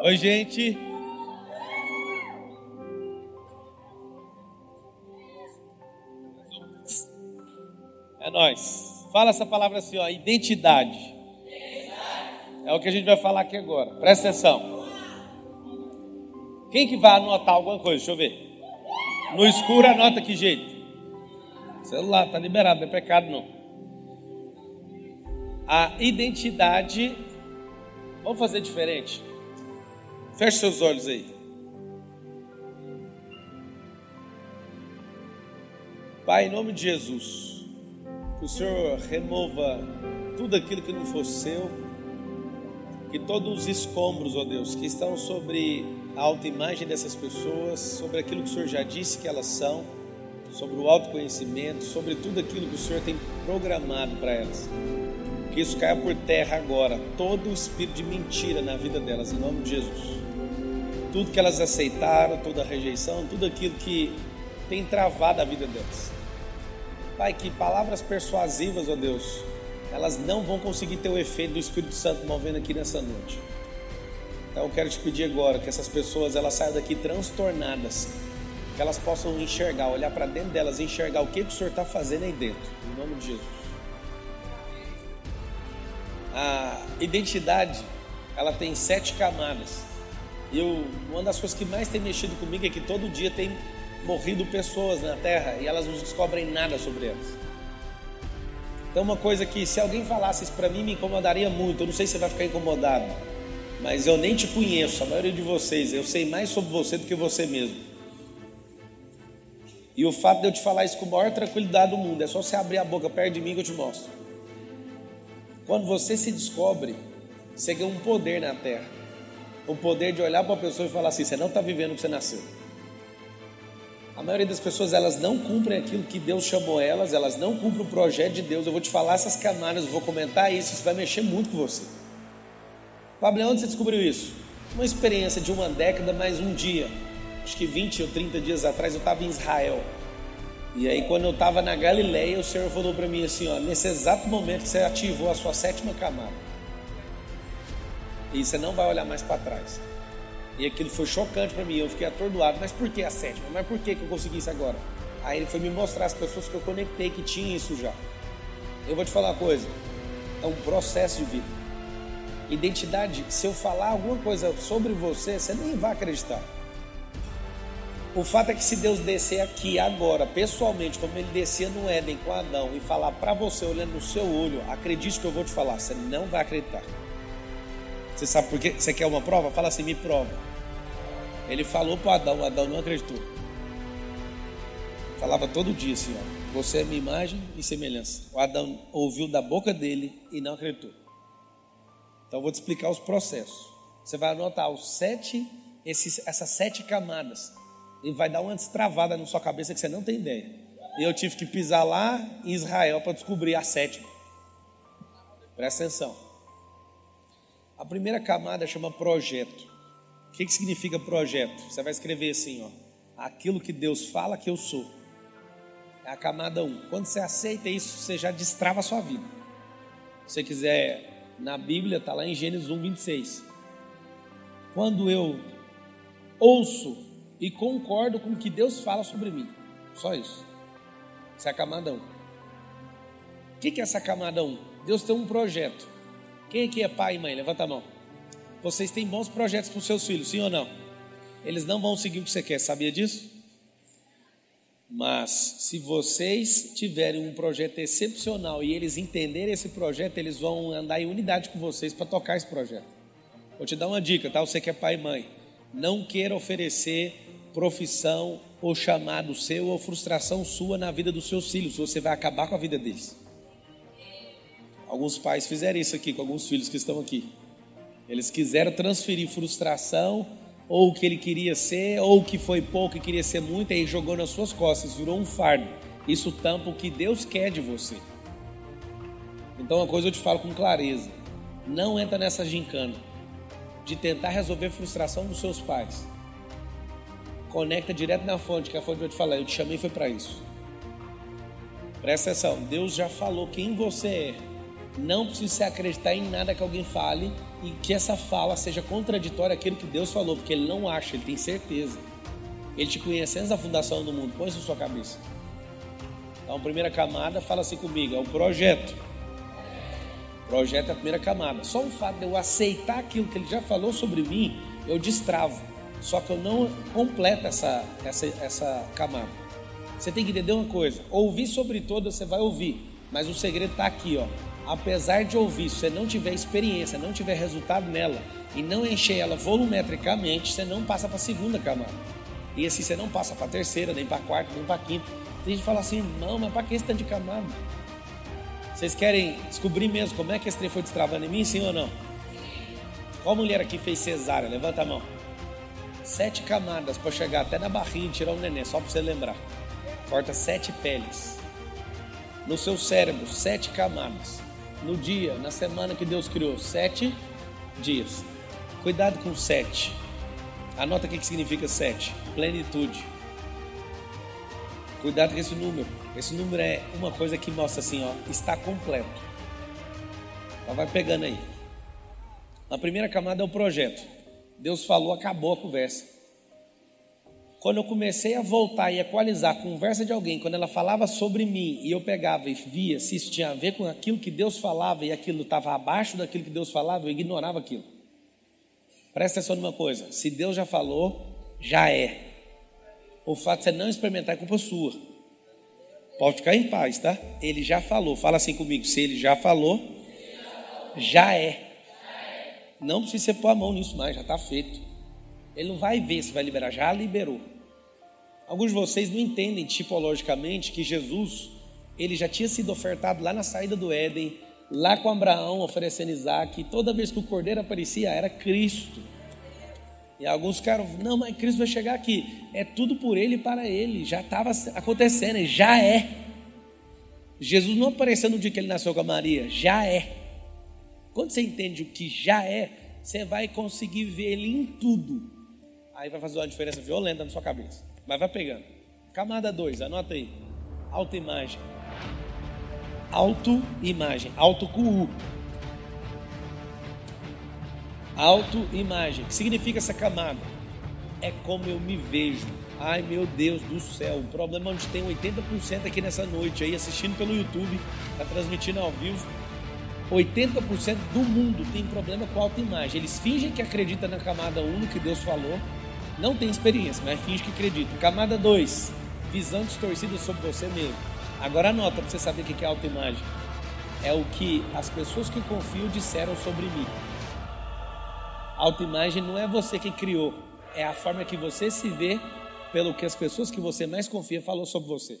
Oi, gente. É nós. Fala essa palavra assim, ó, identidade. É o que a gente vai falar aqui agora. Presta atenção. Quem que vai anotar alguma coisa? Deixa eu ver. No escuro anota que jeito? Celular, tá liberado, não é pecado não. A identidade, vamos fazer diferente. Feche seus olhos aí. Pai, em nome de Jesus, que o Senhor remova tudo aquilo que não for seu, que todos os escombros, ó Deus, que estão sobre a autoimagem dessas pessoas, sobre aquilo que o Senhor já disse que elas são, sobre o autoconhecimento, sobre tudo aquilo que o Senhor tem programado para elas. Que isso caia por terra agora, todo o espírito de mentira na vida delas, em nome de Jesus. Tudo que elas aceitaram, toda a rejeição, tudo aquilo que tem travado a vida delas. Pai, que palavras persuasivas, ó Deus, elas não vão conseguir ter o efeito do Espírito Santo movendo aqui nessa noite. Então eu quero te pedir agora que essas pessoas elas saiam daqui transtornadas, que elas possam enxergar, olhar para dentro delas enxergar o que, que o Senhor está fazendo aí dentro, em nome de Jesus. A identidade, ela tem sete camadas. E eu, uma das coisas que mais tem mexido comigo é que todo dia tem morrido pessoas na Terra e elas não descobrem nada sobre elas. Então, uma coisa que se alguém falasse isso para mim me incomodaria muito. Eu não sei se você vai ficar incomodado mas eu nem te conheço, a maioria de vocês, eu sei mais sobre você do que você mesmo. E o fato de eu te falar isso com a maior tranquilidade do mundo, é só você abrir a boca perto de mim que eu te mostro. Quando você se descobre, você ganha um poder na terra. O poder de olhar para a pessoa e falar assim: você não está vivendo o que você nasceu. A maioria das pessoas elas não cumprem aquilo que Deus chamou elas, elas não cumprem o projeto de Deus. Eu vou te falar essas camadas, vou comentar isso, isso vai mexer muito com você. Pablo, onde você descobriu isso? Uma experiência de uma década, mais um dia. Acho que 20 ou 30 dias atrás eu estava em Israel. E aí, quando eu estava na Galileia, o Senhor falou para mim assim: ó, nesse exato momento você ativou a sua sétima camada. E você não vai olhar mais para trás. E aquilo foi chocante para mim. Eu fiquei atordoado. Mas por que a sétima? Mas por que, que eu consegui isso agora? Aí ele foi me mostrar as pessoas que eu conectei que tinham isso já. Eu vou te falar uma coisa: é um processo de vida. Identidade, se eu falar alguma coisa sobre você, você nem vai acreditar. O fato é que se Deus descer aqui agora, pessoalmente, como ele descia no Éden com Adão, e falar para você, olhando no seu olho, acredite que eu vou te falar, você não vai acreditar. Você sabe por quê? Você quer uma prova? Fala assim, me prova. Ele falou para Adão, Adão não acreditou. Falava todo dia assim, ó, você é minha imagem e semelhança. O Adão ouviu da boca dele e não acreditou. Então eu vou te explicar os processos. Você vai anotar os sete, esses, essas sete camadas. E vai dar uma destravada na sua cabeça que você não tem ideia. E eu tive que pisar lá em Israel para descobrir a sétima. Presta atenção. A primeira camada chama projeto. O que, que significa projeto? Você vai escrever assim, ó. Aquilo que Deus fala que eu sou. É a camada 1. Um. Quando você aceita isso, você já destrava a sua vida. Se você quiser na Bíblia, está lá em Gênesis 1, 26. Quando eu ouço e concordo com o que Deus fala sobre mim, só isso. Essa é a camada 1. O que é essa camada 1? Deus tem um projeto. Quem aqui é pai e mãe? Levanta a mão. Vocês têm bons projetos para os seus filhos, sim ou não? Eles não vão seguir o que você quer, sabia disso? Mas se vocês tiverem um projeto excepcional e eles entenderem esse projeto, eles vão andar em unidade com vocês para tocar esse projeto. Vou te dar uma dica, tá? Você que é pai e mãe, não queira oferecer profissão ou chamado seu ou frustração sua na vida dos seus filhos, você vai acabar com a vida deles. Alguns pais fizeram isso aqui com alguns filhos que estão aqui. Eles quiseram transferir frustração ou o que ele queria ser, ou o que foi pouco e queria ser muito, aí jogou nas suas costas, virou um fardo. Isso tampa o que Deus quer de você. Então, uma coisa eu te falo com clareza: não entra nessa gincana de tentar resolver a frustração dos seus pais. Conecta direto na fonte, que a fonte vai te falar: eu te chamei foi para isso. Presta atenção: Deus já falou quem você é. Não precisa acreditar em nada que alguém fale e que essa fala seja contraditória àquilo que Deus falou, porque ele não acha, ele tem certeza. Ele te conhece antes da fundação do mundo, põe isso na sua cabeça. Então, primeira camada, fala assim comigo, é o projeto. Projeto é a primeira camada. Só o fato de eu aceitar aquilo que ele já falou sobre mim, eu destravo. Só que eu não completo essa, essa, essa camada. Você tem que entender uma coisa: ouvir sobre todas você vai ouvir, mas o segredo está aqui, ó. Apesar de ouvir, se você não tiver experiência, não tiver resultado nela e não encher ela volumetricamente, você não passa para a segunda camada. E assim você não passa para a terceira, nem para a quarta, nem para a quinta. Tem gente que fala assim: não, mas para que esse tanto de camada? Vocês querem descobrir mesmo como é que esse trem foi destravando em mim, sim ou não? Qual mulher aqui fez cesárea? Levanta a mão. Sete camadas para chegar até na barriga e tirar um neném, só para você lembrar. Corta sete peles. No seu cérebro, sete camadas. No dia, na semana que Deus criou, sete dias. Cuidado com sete. Anota o que significa sete: plenitude. Cuidado com esse número. Esse número é uma coisa que mostra assim, ó, está completo. Então vai pegando aí. A primeira camada é o projeto. Deus falou, acabou a conversa. Quando eu comecei a voltar e equalizar a conversa de alguém, quando ela falava sobre mim e eu pegava e via se isso tinha a ver com aquilo que Deus falava e aquilo estava abaixo daquilo que Deus falava, eu ignorava aquilo. Presta atenção numa coisa: se Deus já falou, já é. O fato de você não experimentar é culpa sua. Pode ficar em paz, tá? Ele já falou. Fala assim comigo: se ele já falou, já é. Não precisa você pôr a mão nisso mais, já está feito. Ele não vai ver se vai liberar, já liberou. Alguns de vocês não entendem tipologicamente que Jesus, ele já tinha sido ofertado lá na saída do Éden, lá com Abraão oferecendo Isaac, e toda vez que o cordeiro aparecia era Cristo. E alguns caras, não, mas Cristo vai chegar aqui. É tudo por ele e para ele. Já estava acontecendo, já é. Jesus não apareceu no dia que ele nasceu com a Maria, já é. Quando você entende o que já é, você vai conseguir ver ele em tudo. Aí vai fazer uma diferença violenta na sua cabeça. Mas vai pegando. Camada 2, anota aí. Autoimagem. Autoimagem. Auto com U. Autoimagem. O que significa essa camada? É como eu me vejo. Ai meu Deus do céu. O problema é onde tem 80% aqui nessa noite aí, assistindo pelo YouTube, está transmitindo ao vivo. 80% do mundo tem problema com autoimagem. Eles fingem que acreditam na camada 1 no que Deus falou, não tem experiência, mas fingem que acreditam. Camada 2, visão distorcida sobre você mesmo. Agora anota para você saber o que é autoimagem. É o que as pessoas que confiam disseram sobre mim. Autoimagem não é você que criou, é a forma que você se vê pelo que as pessoas que você mais confia falou sobre você.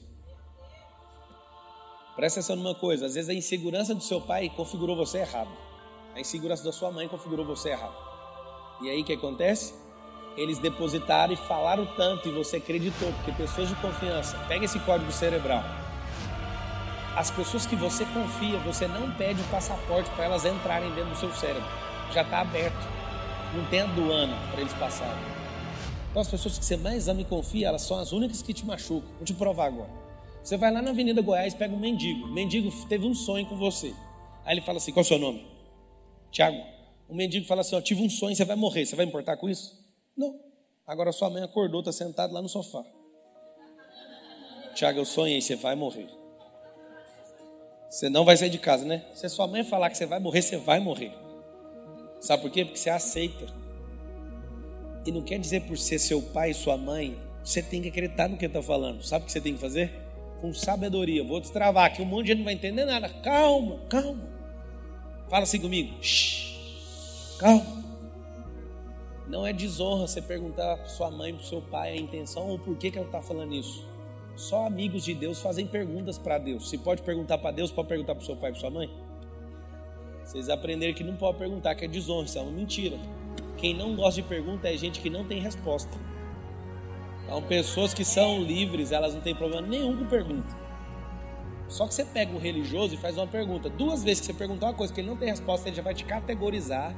Presta atenção numa coisa: às vezes a insegurança do seu pai configurou você errado, a insegurança da sua mãe configurou você errado. E aí o que acontece? Eles depositaram e falaram tanto e você acreditou, porque pessoas de confiança, pega esse código cerebral. As pessoas que você confia, você não pede o passaporte para elas entrarem dentro do seu cérebro, já está aberto, não tem aduana para eles passarem. Então as pessoas que você mais ama e confia, elas são as únicas que te machucam. Vou te provar agora. Você vai lá na Avenida Goiás, pega um mendigo. O mendigo teve um sonho com você. Aí ele fala assim: qual é o seu nome? Tiago. O mendigo fala assim: ó, tive um sonho, você vai morrer. Você vai importar com isso? Não. Agora sua mãe acordou, está sentado lá no sofá. Tiago, eu sonhei, você vai morrer. Você não vai sair de casa, né? Se sua mãe falar que você vai morrer, você vai morrer. Sabe por quê? Porque você aceita. E não quer dizer por ser seu pai e sua mãe, você tem que acreditar no que está falando. Sabe o que você tem que fazer? com sabedoria. Vou destravar aqui, um monte de gente não vai entender nada. Calma, calma. Fala assim comigo. Shhh, calma. Não é desonra você perguntar para sua mãe, para seu pai a intenção ou por que, que ela está falando isso. Só amigos de Deus fazem perguntas para Deus. Se pode perguntar para Deus, pode perguntar para seu pai para sua mãe. Vocês aprenderam que não pode perguntar, que é desonra, isso é uma mentira. Quem não gosta de pergunta é gente que não tem resposta. Então, pessoas que são livres, elas não têm problema nenhum com pergunta. Só que você pega um religioso e faz uma pergunta. Duas vezes que você perguntar uma coisa que ele não tem resposta, ele já vai te categorizar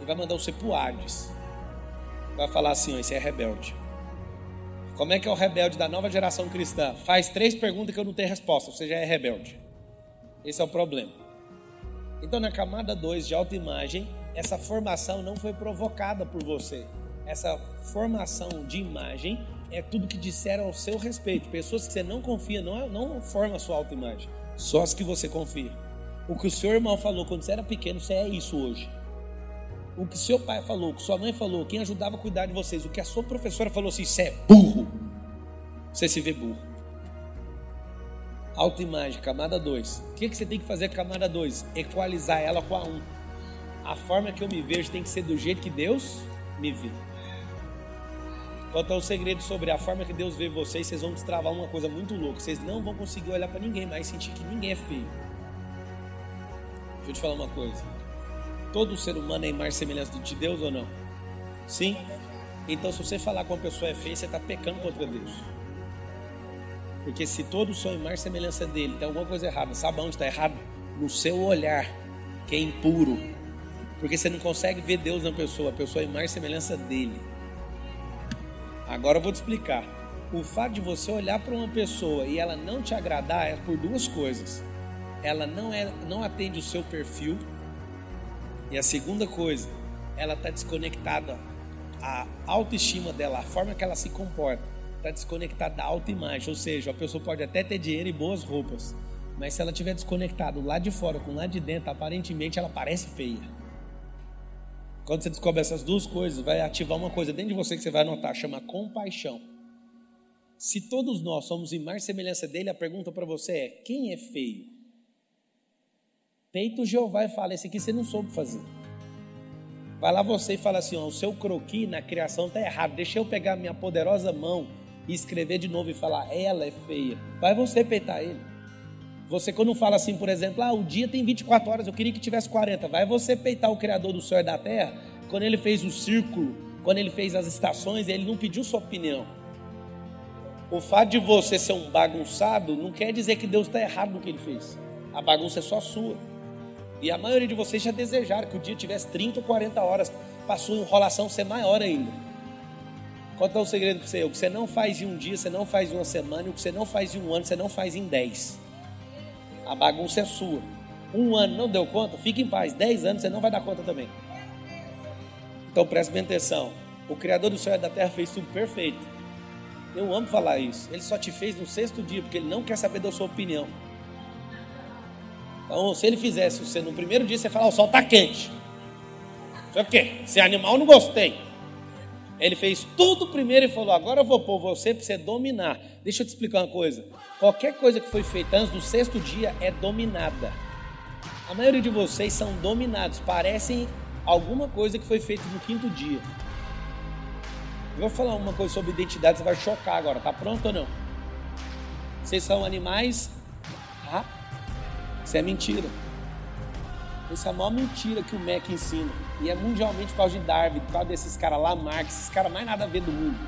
e vai mandar você pro Hades. Vai falar assim: esse é rebelde. Como é que é o rebelde da nova geração cristã? Faz três perguntas que eu não tenho resposta, você já é rebelde. Esse é o problema. Então, na camada 2 de autoimagem, essa formação não foi provocada por você. Essa formação de imagem é tudo que disseram ao seu respeito. Pessoas que você não confia, não, não forma a sua autoimagem. Só as que você confia. O que o seu irmão falou quando você era pequeno, você é isso hoje. O que seu pai falou, o que sua mãe falou, quem ajudava a cuidar de vocês, o que a sua professora falou assim, você é burro. Você se vê burro. Autoimagem, camada 2. O que, que você tem que fazer com a camada 2? Equalizar ela com a 1. Um. A forma que eu me vejo tem que ser do jeito que Deus me vê. Quanto ao segredo sobre a forma que Deus vê vocês, vocês vão destravar uma coisa muito louca. Vocês não vão conseguir olhar para ninguém mais sentir que ninguém é feio. Deixa eu te falar uma coisa. Todo ser humano é imagem e semelhança de Deus ou não? Sim? Então, se você falar que uma pessoa é feia, você está pecando contra Deus. Porque se todos são imagem semelhança dele, tem alguma coisa errada. Sabe onde está errado? No seu olhar, que é impuro. Porque você não consegue ver Deus na pessoa, a pessoa é e semelhança dele. Agora eu vou te explicar. O fato de você olhar para uma pessoa e ela não te agradar é por duas coisas. Ela não, é, não atende o seu perfil. E a segunda coisa, ela está desconectada. A autoestima dela, a forma que ela se comporta está desconectada da autoimagem, ou seja, a pessoa pode até ter dinheiro e boas roupas, mas se ela estiver desconectada lá de fora com lá de dentro, aparentemente ela parece feia. Quando você descobre essas duas coisas, vai ativar uma coisa dentro de você que você vai notar, chama compaixão. Se todos nós somos imagem e semelhança dele, a pergunta para você é: quem é feio? Peito Jeová e fala: esse aqui você não soube fazer. Vai lá você e fala assim: ó, o seu croqui na criação está errado. Deixa eu pegar minha poderosa mão e escrever de novo e falar, ela é feia. Vai você peitar ele. Você quando fala assim, por exemplo, ah, o dia tem 24 horas, eu queria que tivesse 40. Vai você peitar o Criador do céu e da terra, quando ele fez o círculo, quando ele fez as estações, ele não pediu sua opinião. O fato de você ser um bagunçado não quer dizer que Deus está errado no que ele fez. A bagunça é só sua. E a maioria de vocês já desejaram que o dia tivesse 30 ou 40 horas, para a enrolação ser maior ainda. Qual é o segredo para você? O que você não faz em um dia, você não faz em uma semana, o que você não faz em um ano, você não faz em dez. A bagunça é sua. Um ano não deu conta, fique em paz. Dez anos você não vai dar conta também. Então preste bem atenção. O Criador do céu e da terra fez tudo perfeito. Eu amo falar isso. Ele só te fez no sexto dia, porque ele não quer saber da sua opinião. Então, se ele fizesse você no primeiro dia, você fala: o sol está quente. Isso o quê? Se animal, não gostei. Ele fez tudo primeiro e falou: Agora eu vou pôr você para você dominar. Deixa eu te explicar uma coisa. Qualquer coisa que foi feita antes do sexto dia é dominada. A maioria de vocês são dominados, parecem alguma coisa que foi feita no quinto dia. Eu vou falar uma coisa sobre identidade, você vai chocar agora. Tá pronto ou não? Vocês são animais? Isso é mentira. Isso é a maior mentira que o MEC ensina. E é mundialmente por causa de Darwin, por causa desses caras lá, Marx, esses caras mais nada a ver do mundo.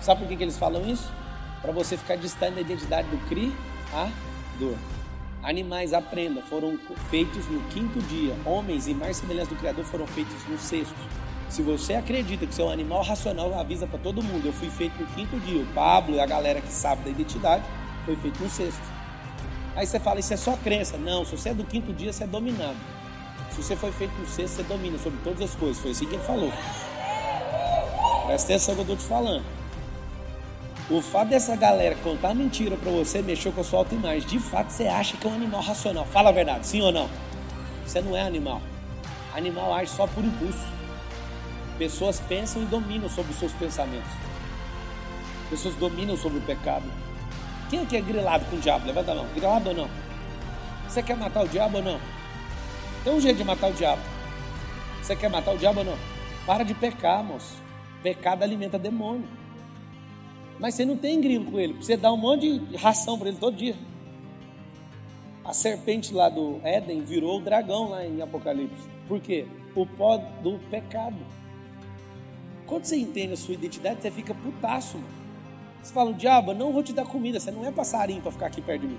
Sabe por que, que eles falam isso? Para você ficar distante da identidade do Criador. Animais, aprenda, foram feitos no quinto dia. Homens e mais semelhantes do Criador foram feitos no sexto. Se você acredita que você é animal racional, avisa para todo mundo. Eu fui feito no quinto dia. O Pablo e a galera que sabe da identidade foi feito no sexto. Aí você fala, isso é só crença. Não, se você é do quinto dia, você é dominado. Se você foi feito no sexto, você domina sobre todas as coisas. Foi assim que ele falou. Presta atenção que eu estou te falando. O fato dessa galera contar mentira para você mexeu com a sua autoimagem. De fato, você acha que é um animal racional. Fala a verdade, sim ou não? Você não é animal. Animal age só por impulso. Pessoas pensam e dominam sobre os seus pensamentos. Pessoas dominam sobre o pecado. Quem é que é grilado com o diabo? Levanta a mão. Grilado ou não? Você quer matar o diabo ou não? Tem um jeito de matar o diabo. Você quer matar o diabo ou não? Para de pecar, moço. Pecado alimenta demônio. Mas você não tem grilo com ele. Você dá um monte de ração para ele todo dia. A serpente lá do Éden virou o dragão lá em Apocalipse. Por quê? O pó do pecado. Quando você entende a sua identidade, você fica putaço, mano. Você fala, diabo, não vou te dar comida, você não é passarinho para ficar aqui perto de mim.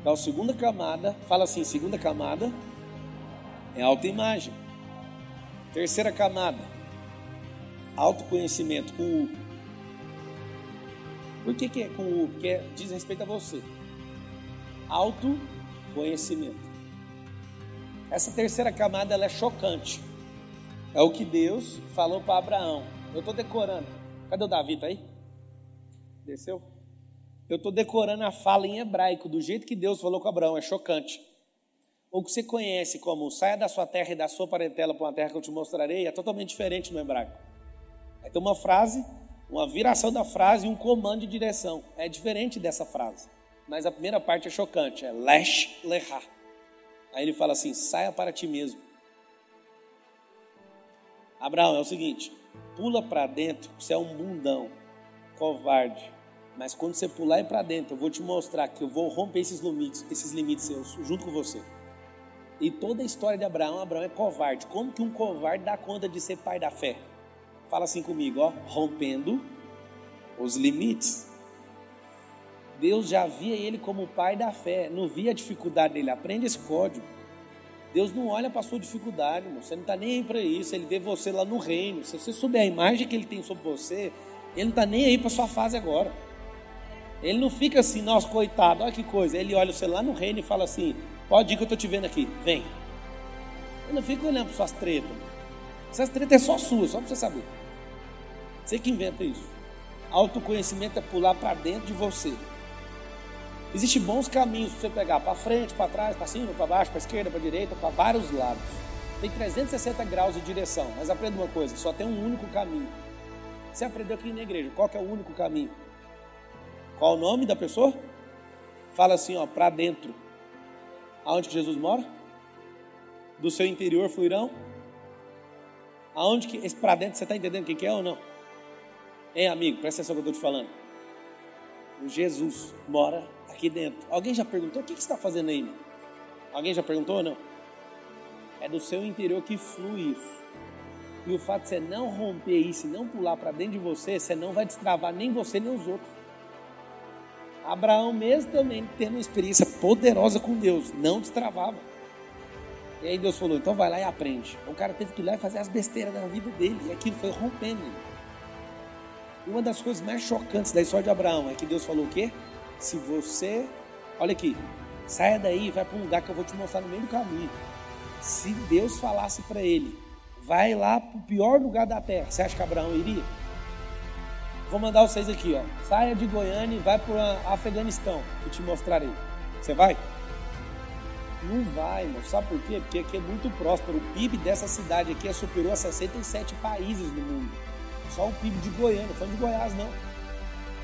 Então, segunda camada, fala assim: segunda camada é autoimagem. Terceira camada, autoconhecimento com U. Por que, que é com U? Porque diz respeito a você. Autoconhecimento. Essa terceira camada ela é chocante. É o que Deus falou para Abraão. Eu estou decorando. Cadê o Davi? Tá aí? Desceu? Eu estou decorando a fala em hebraico, do jeito que Deus falou com Abraão. É chocante. O que você conhece como saia da sua terra e da sua parentela para uma terra que eu te mostrarei é totalmente diferente no hebraico. Aí tem uma frase, uma viração da frase e um comando de direção. É diferente dessa frase. Mas a primeira parte é chocante, é lesh lehá. Aí ele fala assim: saia para ti mesmo. Abraão, é o seguinte: pula para dentro, você é um bundão, covarde. Mas quando você pular para dentro, eu vou te mostrar que eu vou romper esses limites, esses limites seus, junto com você. E toda a história de Abraão, Abraão é covarde. Como que um covarde dá conta de ser pai da fé? Fala assim comigo, ó, rompendo os limites. Deus já via ele como pai da fé, não via a dificuldade dele. Aprende esse código. Deus não olha para sua dificuldade, irmão. você não está nem aí para isso. Ele vê você lá no reino. Se você souber a imagem que ele tem sobre você, ele não está nem aí para sua fase agora. Ele não fica assim, nossa, coitado, olha que coisa. Ele olha você lá no reino e fala assim: pode ir que eu estou te vendo aqui, vem. Ele não fica olhando para suas tretas. Essas tretas é só suas, só para você saber. Você que inventa isso. Autoconhecimento é pular para dentro de você. Existem bons caminhos para você pegar para frente, para trás, para cima, para baixo, para esquerda, para direita, para vários lados. Tem 360 graus de direção, mas aprenda uma coisa: só tem um único caminho. Você aprendeu aqui na igreja, qual é o único caminho? Qual o nome da pessoa? Fala assim, ó, para dentro. Aonde que Jesus mora? Do seu interior fluirão? Aonde que esse para dentro você está entendendo o que é ou não? Hein, amigo, presta atenção que eu estou te falando. O Jesus mora aqui dentro. Alguém já perguntou o que, que você está fazendo aí? Alguém já perguntou ou não? É do seu interior que flui isso. E o fato de você não romper isso e não pular para dentro de você, você não vai destravar nem você nem os outros. Abraão, mesmo também tendo uma experiência poderosa com Deus, não destravava. E aí Deus falou: então vai lá e aprende. O cara teve que ir lá e fazer as besteiras da vida dele. E aquilo foi rompendo ele. Uma das coisas mais chocantes da história de Abraão é que Deus falou o quê? Se você, olha aqui, saia daí e vai para um lugar que eu vou te mostrar no meio do caminho. Se Deus falasse para ele, vai lá para o pior lugar da terra, você acha que Abraão iria? Vou mandar vocês aqui, ó. Saia de Goiânia e vai para Afeganistão, que te mostrarei. Você vai? Não vai, irmão. Sabe por quê? Porque aqui é muito próspero. O PIB dessa cidade aqui é superou a 67 países no mundo. Só o PIB de Goiânia, não falando de Goiás, não.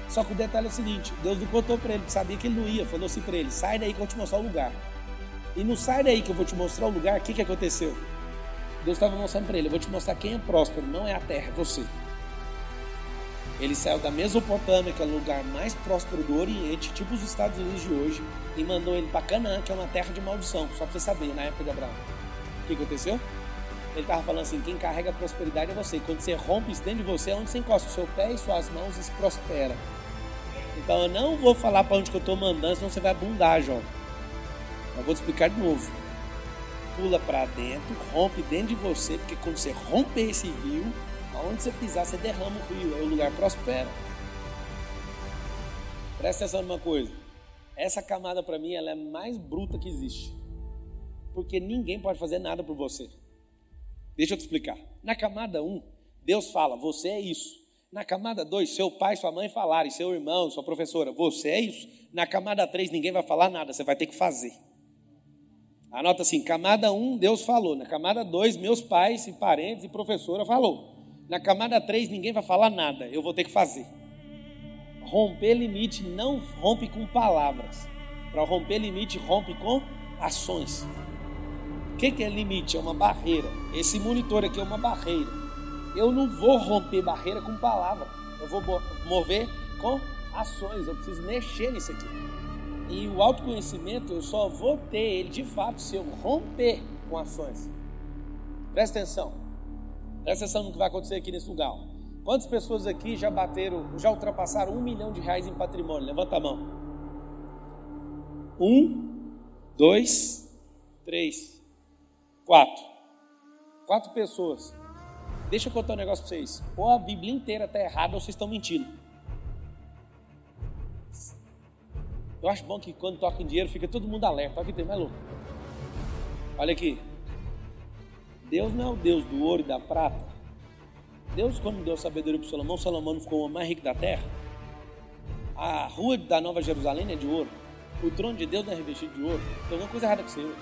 Só que o detalhe é o seguinte: Deus não contou para ele, sabia que ele não ia. Falou assim para ele: sai daí que eu vou te mostrar o lugar. E não sai daí que eu vou te mostrar o lugar, o que, que aconteceu? Deus estava mostrando para ele: eu vou te mostrar quem é próspero, não é a terra, é você. Ele saiu da Mesopotâmia, que é o lugar mais próspero do Oriente, tipo os Estados Unidos de hoje, e mandou ele para Canaã, que é uma terra de maldição, só para você saber, na época de Abraão. O que aconteceu? Ele estava falando assim: quem carrega a prosperidade é você. Quando você rompe isso dentro de você, é onde você encosta o seu pé e suas mãos e se prospera. Então eu não vou falar para onde que eu estou mandando, senão você vai bundar, João. Eu vou te explicar de novo. Pula para dentro, rompe dentro de você, porque quando você romper esse rio, aonde você pisar, você derrama o rio, aí o lugar prospera. Presta atenção numa coisa. Essa camada para mim ela é mais bruta que existe. Porque ninguém pode fazer nada por você. Deixa eu te explicar. Na camada 1, Deus fala: você é isso. Na camada 2, seu pai sua mãe falarem, seu irmão, sua professora, você é isso. Na camada 3, ninguém vai falar nada, você vai ter que fazer. Anota assim: camada 1, Deus falou. Na camada 2, meus pais e parentes e professora falou. Na camada 3, ninguém vai falar nada, eu vou ter que fazer. Romper limite não rompe com palavras. Para romper limite, rompe com ações. O que, que é limite? É uma barreira. Esse monitor aqui é uma barreira eu não vou romper barreira com palavra. Eu vou mover com ações. Eu preciso mexer nisso aqui. E o autoconhecimento eu só vou ter ele de fato se eu romper com ações. Presta atenção. Presta atenção no que vai acontecer aqui nesse lugar. Quantas pessoas aqui já bateram, já ultrapassaram um milhão de reais em patrimônio? Levanta a mão. Um, dois, três, quatro. Quatro pessoas. Deixa eu contar um negócio para vocês. Ou a Bíblia inteira está errada ou vocês estão mentindo. Eu acho bom que quando toca em dinheiro fica todo mundo alerta. Olha que tem mais louco. Olha aqui. Deus não é o Deus do ouro e da prata. Deus, quando deu sabedoria para Salomão, Salomão não ficou o mais rico da terra. A rua da Nova Jerusalém é de ouro. O trono de Deus não é revestido de ouro. Tem alguma coisa errada com você.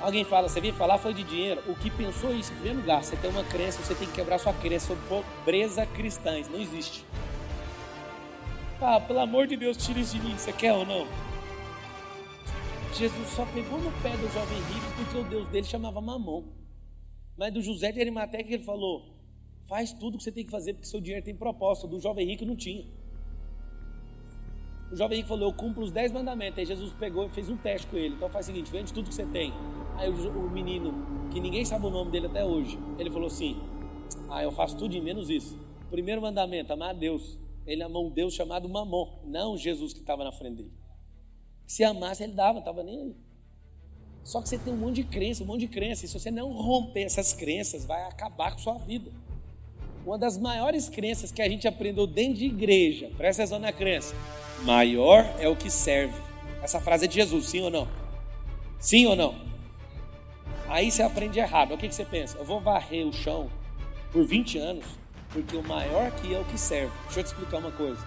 Alguém fala, você veio falar foi de dinheiro. O que pensou isso? Em primeiro lugar, você tem uma crença, você tem que quebrar sua crença sobre pobreza cristã. Isso não existe. Ah, pelo amor de Deus, tira isso de mim. Você quer ou não? Jesus só pegou no pé do jovem rico porque o Deus dele chamava Mamon. Mas do José de Arimateia que ele falou: faz tudo o que você tem que fazer porque seu dinheiro tem propósito. Do jovem rico não tinha. O jovem rico falou: Eu cumpro os dez mandamentos. Aí Jesus pegou e fez um teste com ele. Então faz o seguinte: vende tudo que você tem. Aí o menino, que ninguém sabe o nome dele até hoje, ele falou assim: Ah, eu faço tudo em menos isso. Primeiro mandamento: amar a Deus. Ele amou um Deus chamado Mamon, não Jesus que estava na frente dele. Se amasse, ele dava, estava nem aí. Só que você tem um monte de crença, um monte de crença. E se você não romper essas crenças, vai acabar com sua vida. Uma das maiores crenças que a gente aprendeu dentro de igreja, presta atenção na crença. Maior é o que serve. Essa frase é de Jesus, sim ou não? Sim ou não? Aí você aprende errado. O que você pensa? Eu vou varrer o chão por 20 anos, porque o maior aqui é o que serve. Deixa eu te explicar uma coisa.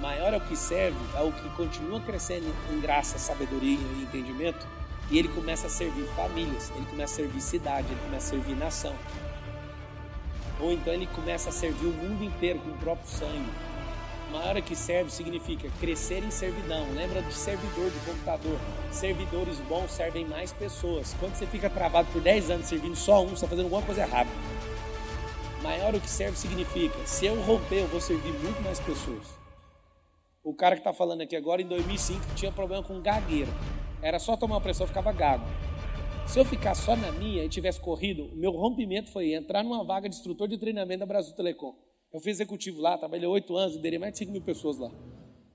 Maior é o que serve, é o que continua crescendo em graça, sabedoria e entendimento, e ele começa a servir famílias, ele começa a servir cidade, ele começa a servir nação. Ou então ele começa a servir o mundo inteiro com o próprio sangue. Maior é que serve significa crescer em servidão. Lembra de servidor de computador. Servidores bons servem mais pessoas. Quando você fica travado por 10 anos servindo só um, você está fazendo alguma coisa errada. Maior o que serve significa, se eu romper, eu vou servir muito mais pessoas. O cara que está falando aqui agora, em 2005, tinha problema com gagueira. Era só tomar uma pressão, ficava gago. Se eu ficar só na minha e tivesse corrido, o meu rompimento foi entrar numa vaga de instrutor de treinamento da Brasil Telecom. Eu fui executivo lá, trabalhei oito anos, liderei mais de 5 mil pessoas lá.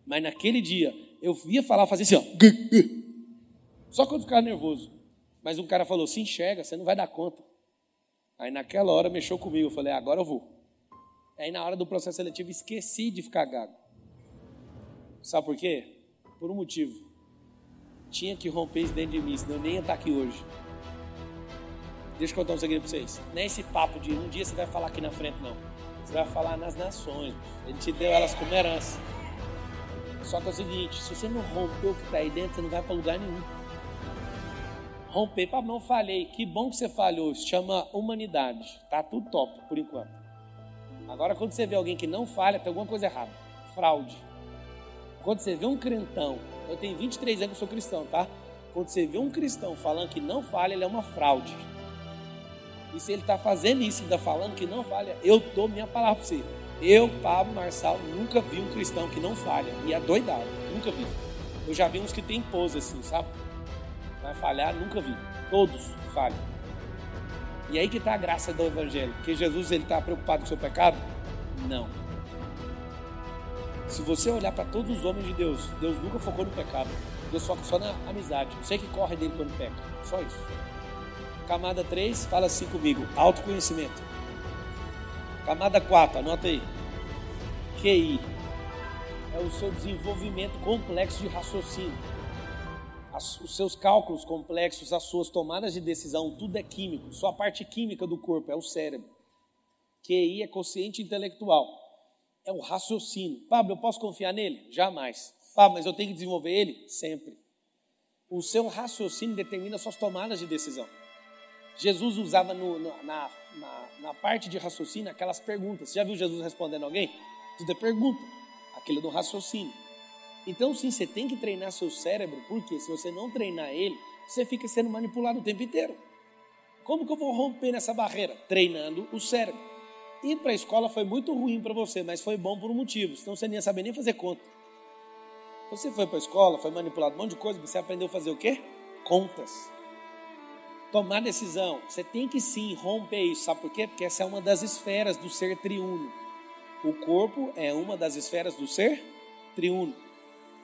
Mas naquele dia, eu via falar, fazia assim, ó. Só quando ficava nervoso. Mas um cara falou, se enxerga, você não vai dar conta. Aí naquela hora mexeu comigo, eu falei, ah, agora eu vou. Aí na hora do processo seletivo esqueci de ficar gago. Sabe por quê? Por um motivo. Tinha que romper isso dentro de mim, senão eu nem ia estar aqui hoje. Deixa eu contar um segredo para vocês. Não é esse papo de um dia você vai falar aqui na frente, não. Você vai falar nas nações. Ele te deu elas como herança. Só que é o seguinte: se você não romper o que está aí dentro, você não vai para lugar nenhum. Romper, para não falhei. Que bom que você falhou. Isso chama humanidade. Tá tudo top por enquanto. Agora, quando você vê alguém que não falha, tem alguma coisa errada. Fraude. Quando você vê um crentão, eu tenho 23 anos que sou cristão, tá? Quando você vê um cristão falando que não falha, ele é uma fraude. E se ele está fazendo isso ainda falando que não falha, eu dou minha palavra para você. Eu, Pablo Marçal, nunca vi um cristão que não falha. E é doidado, nunca vi. Eu já vi uns que tem pose assim, sabe? Vai falhar, nunca vi. Todos falham. E aí que está a graça do Evangelho. Que Jesus ele está preocupado com o seu pecado? Não. Se você olhar para todos os homens de Deus, Deus nunca focou no pecado. Deus foca só na amizade. Você que corre dele quando peca. Só isso. Camada 3, fala assim comigo: autoconhecimento. Camada 4, anota aí. QI é o seu desenvolvimento complexo de raciocínio. Os seus cálculos complexos, as suas tomadas de decisão, tudo é químico. Só a parte química do corpo é o cérebro. QI é consciente intelectual é o raciocínio. Pablo, eu posso confiar nele? Jamais. Pablo, mas eu tenho que desenvolver ele? Sempre. O seu raciocínio determina suas tomadas de decisão. Jesus usava no, no, na, na, na, parte de raciocínio aquelas perguntas. Você já viu Jesus respondendo alguém? Tudo é pergunta. Aquilo do raciocínio. Então, sim, você tem que treinar seu cérebro, porque se você não treinar ele, você fica sendo manipulado o tempo inteiro. Como que eu vou romper nessa barreira? Treinando o cérebro. Ir para a escola foi muito ruim para você, mas foi bom por um motivo, senão você nem ia saber nem fazer conta. Você foi para a escola, foi manipulado um monte de coisa, você aprendeu a fazer o quê? Contas. Tomar decisão. Você tem que sim romper isso, sabe por quê? Porque essa é uma das esferas do ser triuno. O corpo é uma das esferas do ser triuno.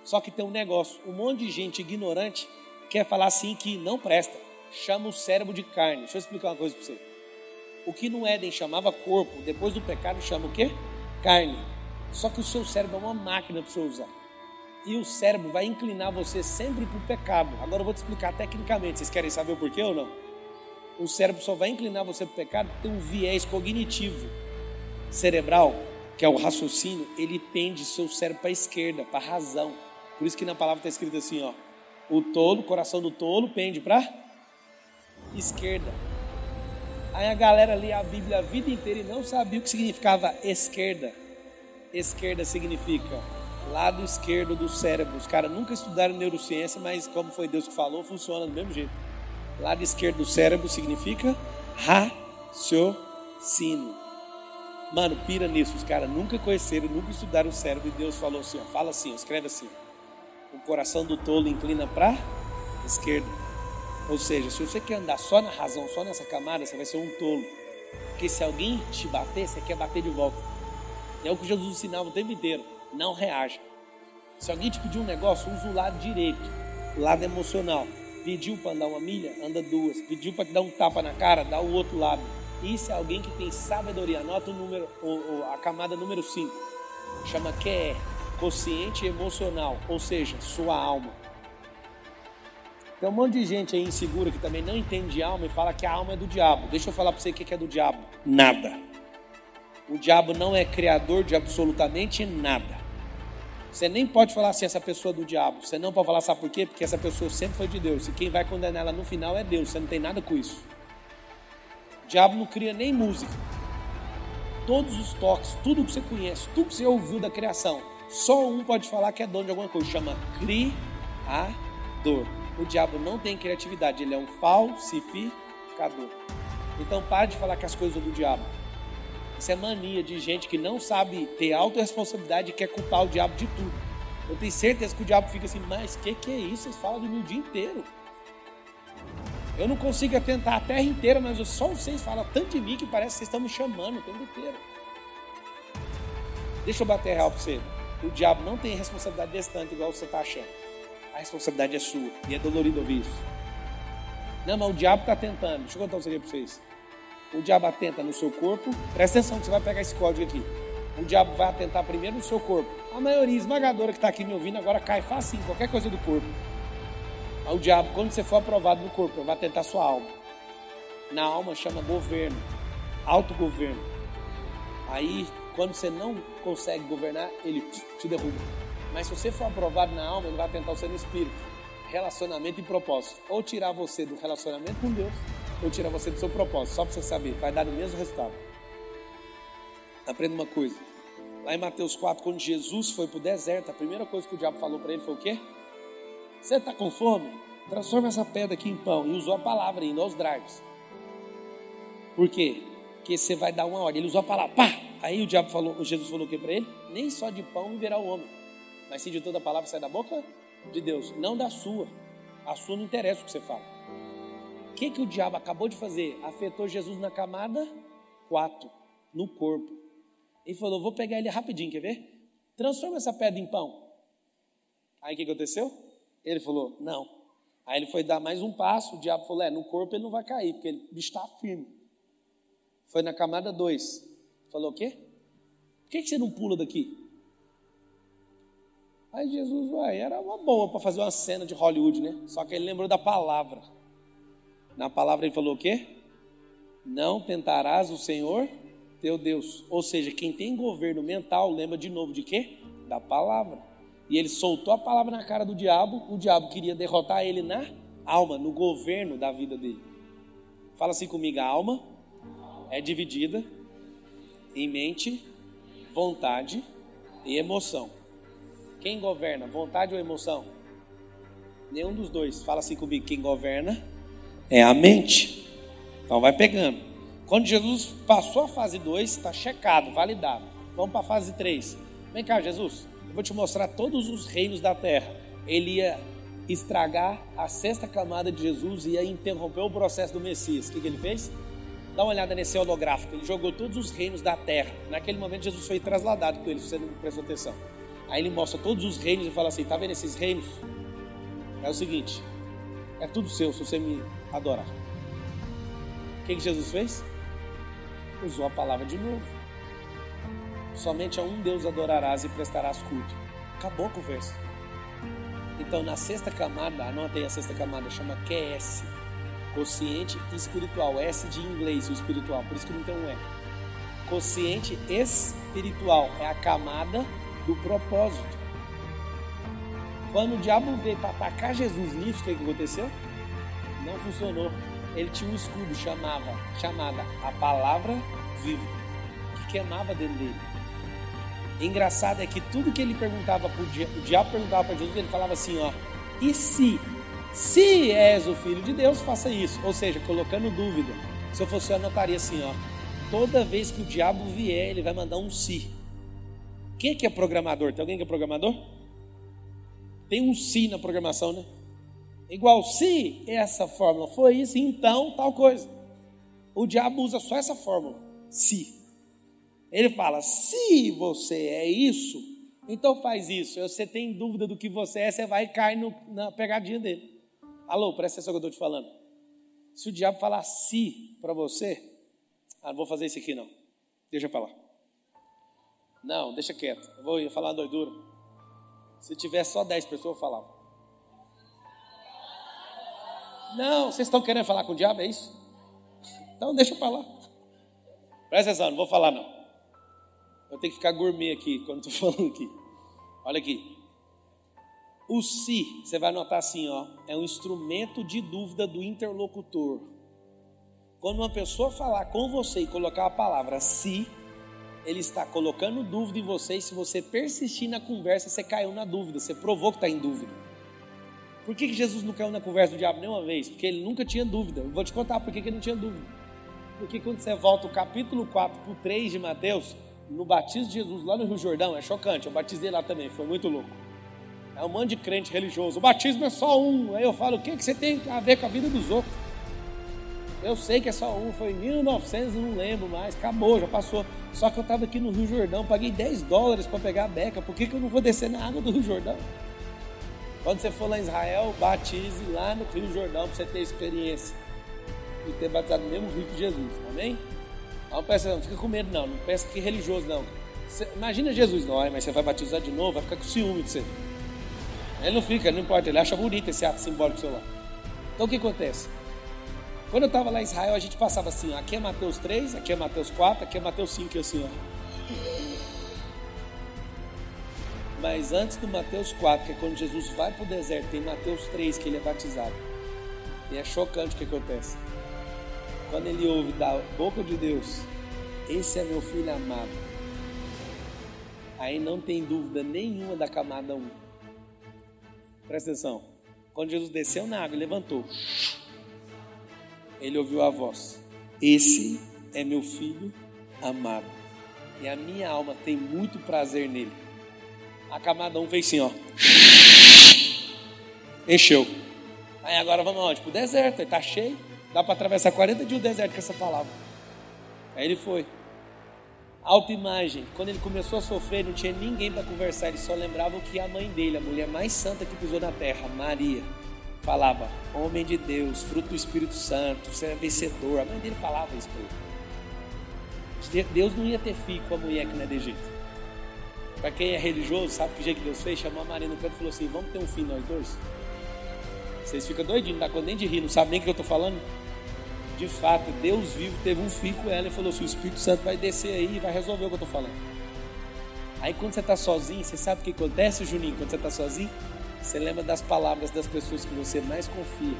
Só que tem um negócio, um monte de gente ignorante quer falar assim que não presta. Chama o cérebro de carne. Deixa eu explicar uma coisa para você. O que no Éden chamava corpo, depois do pecado chama o quê? Carne. Só que o seu cérebro é uma máquina para você usar. E o cérebro vai inclinar você sempre para o pecado. Agora eu vou te explicar tecnicamente. Vocês querem saber o porquê ou não? o cérebro só vai inclinar você para o pecado porque tem um viés cognitivo cerebral, que é o raciocínio, ele pende seu cérebro para a esquerda, para a razão. Por isso que na palavra está escrito assim, ó, o tolo, o coração do tolo pende para esquerda. Aí a galera lia a Bíblia a vida inteira e não sabia o que significava esquerda. Esquerda significa lado esquerdo do cérebro. Os caras nunca estudaram neurociência, mas como foi Deus que falou, funciona do mesmo jeito. Lado esquerdo do cérebro significa raciocínio. Mano, pira nisso. Os caras nunca conheceram, nunca estudaram o cérebro e Deus falou assim: ó, fala assim, escreve assim. O coração do tolo inclina para esquerda. Ou seja, se você quer andar só na razão, só nessa camada, você vai ser um tolo. Porque se alguém te bater, você quer bater de volta. É o que Jesus ensinava o tempo inteiro. Não reaja. Se alguém te pedir um negócio, usa o lado direito, o lado emocional. Pediu para andar uma milha, anda duas. Pediu para te dar um tapa na cara, dá o outro lado. Isso é alguém que tem sabedoria. Anota o número, a camada número 5. Chama QE, consciente emocional, ou seja, sua alma. Tem um monte de gente aí insegura que também não entende de alma e fala que a alma é do diabo. Deixa eu falar para você o que é do diabo. Nada. O diabo não é criador de absolutamente nada. Você nem pode falar assim, essa pessoa é do diabo. Você não pode falar, sabe por quê? Porque essa pessoa sempre foi de Deus. E quem vai condenar ela no final é Deus. Você não tem nada com isso. O diabo não cria nem música. Todos os toques, tudo que você conhece, tudo que você ouviu da criação, só um pode falar que é dono de alguma coisa. Chama Criador. O diabo não tem criatividade, ele é um falsificador. Então pare de falar que as coisas do diabo. Isso é mania de gente que não sabe ter autorresponsabilidade e quer culpar o diabo de tudo. Eu tenho certeza que o diabo fica assim, mas o que, que é isso? Vocês falam de mim o dia inteiro. Eu não consigo atentar a terra inteira, mas só vocês falam tanto de mim que parece que vocês estão me chamando o tempo inteiro. Deixa eu bater real para você. O diabo não tem responsabilidade desse tanto igual você está achando a responsabilidade é sua. E é dolorido ouvir isso. Não, mas o diabo está tentando. Deixa eu contar um segredo para vocês. O diabo atenta no seu corpo. Presta atenção que você vai pegar esse código aqui. O diabo vai atentar primeiro no seu corpo. A maioria esmagadora que está aqui me ouvindo agora cai em qualquer coisa do corpo. Mas o diabo, quando você for aprovado no corpo, vai atentar sua alma. Na alma chama governo, autogoverno. Aí, quando você não consegue governar, ele te derruba. Mas se você for aprovado na alma, ele vai tentar você no espírito. Relacionamento e propósito. Ou tirar você do relacionamento com Deus, ou tirar você do seu propósito. Só para você saber, vai dar o mesmo resultado. Aprenda uma coisa. Lá em Mateus 4, quando Jesus foi para o deserto, a primeira coisa que o diabo falou para ele foi o quê? Você está com fome? Transforma essa pedra aqui em pão. E usou a palavra ainda, aos drives. Por quê? Porque você vai dar uma ordem. Ele usou a palavra, pá! Aí o diabo falou, Jesus falou o que para ele? Nem só de pão viverá o homem mas sim de toda palavra sai da boca de Deus, não da sua. A sua não interessa o que você fala. O que, que o diabo acabou de fazer? Afetou Jesus na camada 4, no corpo. Ele falou: Vou pegar ele rapidinho, quer ver? Transforma essa pedra em pão. Aí o que aconteceu? Ele falou: Não. Aí ele foi dar mais um passo. O diabo falou: É, no corpo ele não vai cair, porque ele está firme. Foi na camada 2. Falou: O quê? Por que, você não pula daqui? Aí Jesus, ué, era uma boa para fazer uma cena de Hollywood, né? Só que ele lembrou da palavra. Na palavra ele falou o quê? Não tentarás o Senhor teu Deus. Ou seja, quem tem governo mental lembra de novo de quê? Da palavra. E ele soltou a palavra na cara do diabo. O diabo queria derrotar ele na alma, no governo da vida dele. Fala assim comigo: a alma é dividida em mente, vontade e emoção. Quem governa, vontade ou emoção? Nenhum dos dois. Fala assim comigo: quem governa é a mente. Então vai pegando. Quando Jesus passou a fase 2, está checado, validado. Vamos para a fase 3. Vem cá, Jesus, eu vou te mostrar todos os reinos da terra. Ele ia estragar a sexta camada de Jesus e ia interromper o processo do Messias. O que, que ele fez? Dá uma olhada nesse holográfico. Ele jogou todos os reinos da terra. Naquele momento, Jesus foi trasladado com ele, se você não prestou atenção. Aí ele mostra todos os reinos e fala assim: tá vendo esses reinos? É o seguinte: é tudo seu se você me adorar. O que, que Jesus fez? Usou a palavra de novo. Somente a um Deus adorarás e prestarás culto. Acabou a conversa. Então, na sexta camada, anota aí a sexta camada, chama QS Consciente espiritual. S de inglês, o espiritual. Por isso que não tem um E. Consciente espiritual é a camada do propósito. Quando o diabo veio para atacar Jesus nisso, o que, que aconteceu? Não funcionou. Ele tinha um escudo chamava, chamada a palavra viva, que queimava dentro dele. Engraçado é que tudo que ele perguntava para o diabo, o diabo perguntava para Jesus, ele falava assim, ó, e se? Se és o filho de Deus, faça isso. Ou seja, colocando dúvida. Se eu fosse eu anotaria assim, ó, toda vez que o diabo vier, ele vai mandar um se. Quem que é programador? Tem alguém que é programador? Tem um se na programação, né? Igual, se essa fórmula foi isso, então tal coisa. O diabo usa só essa fórmula, se. Ele fala: se você é isso, então faz isso. Se você tem dúvida do que você é, você vai cair no, na pegadinha dele. Alô, presta atenção que eu estou te falando. Se o diabo falar se para você, ah, não vou fazer isso aqui não. Deixa para lá. Não, deixa quieto. Eu vou falar doidura. Se tiver só 10 pessoas, eu falava. Não, vocês estão querendo falar com o diabo, é isso? Então deixa para lá. Presta atenção, não vou falar não. Eu tenho que ficar gourmet aqui quando estou falando aqui. Olha aqui. O se, você vai notar assim, ó, é um instrumento de dúvida do interlocutor. Quando uma pessoa falar com você e colocar a palavra se, ele está colocando dúvida em você e se você persistir na conversa, você caiu na dúvida, você provou que está em dúvida. Por que, que Jesus não caiu na conversa do diabo nenhuma vez? Porque ele nunca tinha dúvida. Eu vou te contar por que, que ele não tinha dúvida. Porque quando você volta o capítulo 4 para o 3 de Mateus, no batismo de Jesus lá no Rio Jordão, é chocante. Eu batizei lá também, foi muito louco. É um monte de crente religioso. O batismo é só um. Aí eu falo, o que, que você tem a ver com a vida dos outros? Eu sei que é só um, foi em 1900, não lembro mais, acabou, já passou. Só que eu estava aqui no Rio Jordão, paguei 10 dólares para pegar a beca, por que, que eu não vou descer na água do Rio Jordão? Quando você for lá em Israel, batize lá no Rio Jordão para você ter experiência e ter batizado no mesmo rio que Jesus, amém? Não, peça, não fica com medo não, não peça que religioso não. Você, imagina Jesus, não, mas você vai batizar de novo, vai ficar com ciúme de você. Ele não fica, não importa, ele acha bonito esse ato simbólico lá. Então o que acontece? Quando eu estava lá em Israel, a gente passava assim, ó, aqui é Mateus 3, aqui é Mateus 4, aqui é Mateus 5, assim, ó. Mas antes do Mateus 4, que é quando Jesus vai para o deserto, tem Mateus 3 que ele é batizado. E é chocante o que acontece. Quando ele ouve da boca de Deus, esse é meu filho amado. Aí não tem dúvida nenhuma da camada 1. Presta atenção. Quando Jesus desceu na água e levantou, ele ouviu a voz: Esse é meu filho amado. E a minha alma tem muito prazer nele a camada 1 fez assim, ó. Encheu. Aí agora vamos aonde? Pro deserto, ele tá cheio. Dá para atravessar 40 dias o deserto com essa palavra. Aí ele foi. Autoimagem. Quando ele começou a sofrer, não tinha ninguém para conversar. Ele só lembrava o que a mãe dele, a mulher mais santa que pisou na terra, Maria, falava: Homem de Deus, fruto do Espírito Santo, você é vencedor. A mãe dele falava isso para ele. Deus não ia ter filho com a mulher que não é de Egito. Para quem é religioso, sabe que jeito que Deus fez? Chamou a Maria no canto e falou assim: Vamos ter um filho nós dois? Vocês ficam doidinhos, não dá conta nem de rir, não sabem nem o que eu estou falando? De fato, Deus vivo teve um filho com ela e falou assim: O Espírito Santo vai descer aí e vai resolver o que eu estou falando. Aí quando você está sozinho, você sabe o que acontece, Juninho? Quando você está sozinho, você lembra das palavras das pessoas que você mais confia.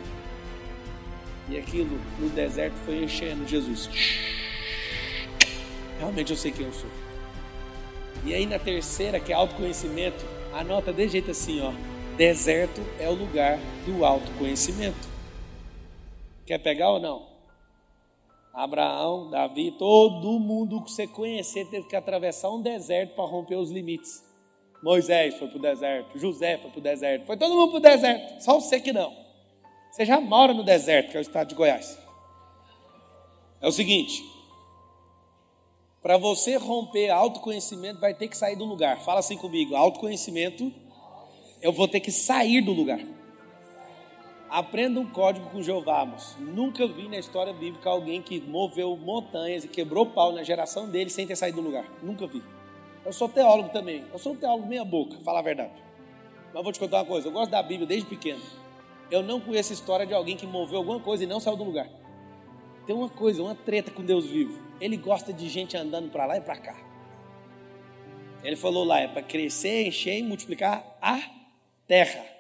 E aquilo no deserto foi enchendo Jesus. Realmente eu sei quem eu sou. E aí na terceira, que é autoconhecimento, anota de jeito assim, ó. Deserto é o lugar do autoconhecimento. Quer pegar ou não? Abraão, Davi, todo mundo que você conhecer teve que atravessar um deserto para romper os limites. Moisés foi para o deserto, José foi para o deserto, foi todo mundo para o deserto, só você que não. Você já mora no deserto, que é o estado de Goiás. É o seguinte, para você romper autoconhecimento, vai ter que sair do lugar. Fala assim comigo: autoconhecimento, eu vou ter que sair do lugar. Aprenda um código com Jeová, nunca vi na história bíblica alguém que moveu montanhas e quebrou pau na geração dele sem ter saído do lugar. Nunca vi. Eu sou teólogo também. Eu sou um teólogo meia boca, falar a verdade. Mas vou te contar uma coisa: eu gosto da Bíblia desde pequeno. Eu não conheço a história de alguém que moveu alguma coisa e não saiu do lugar. Tem uma coisa, uma treta com Deus vivo. Ele gosta de gente andando para lá e para cá. Ele falou lá, é para crescer, encher e multiplicar a terra.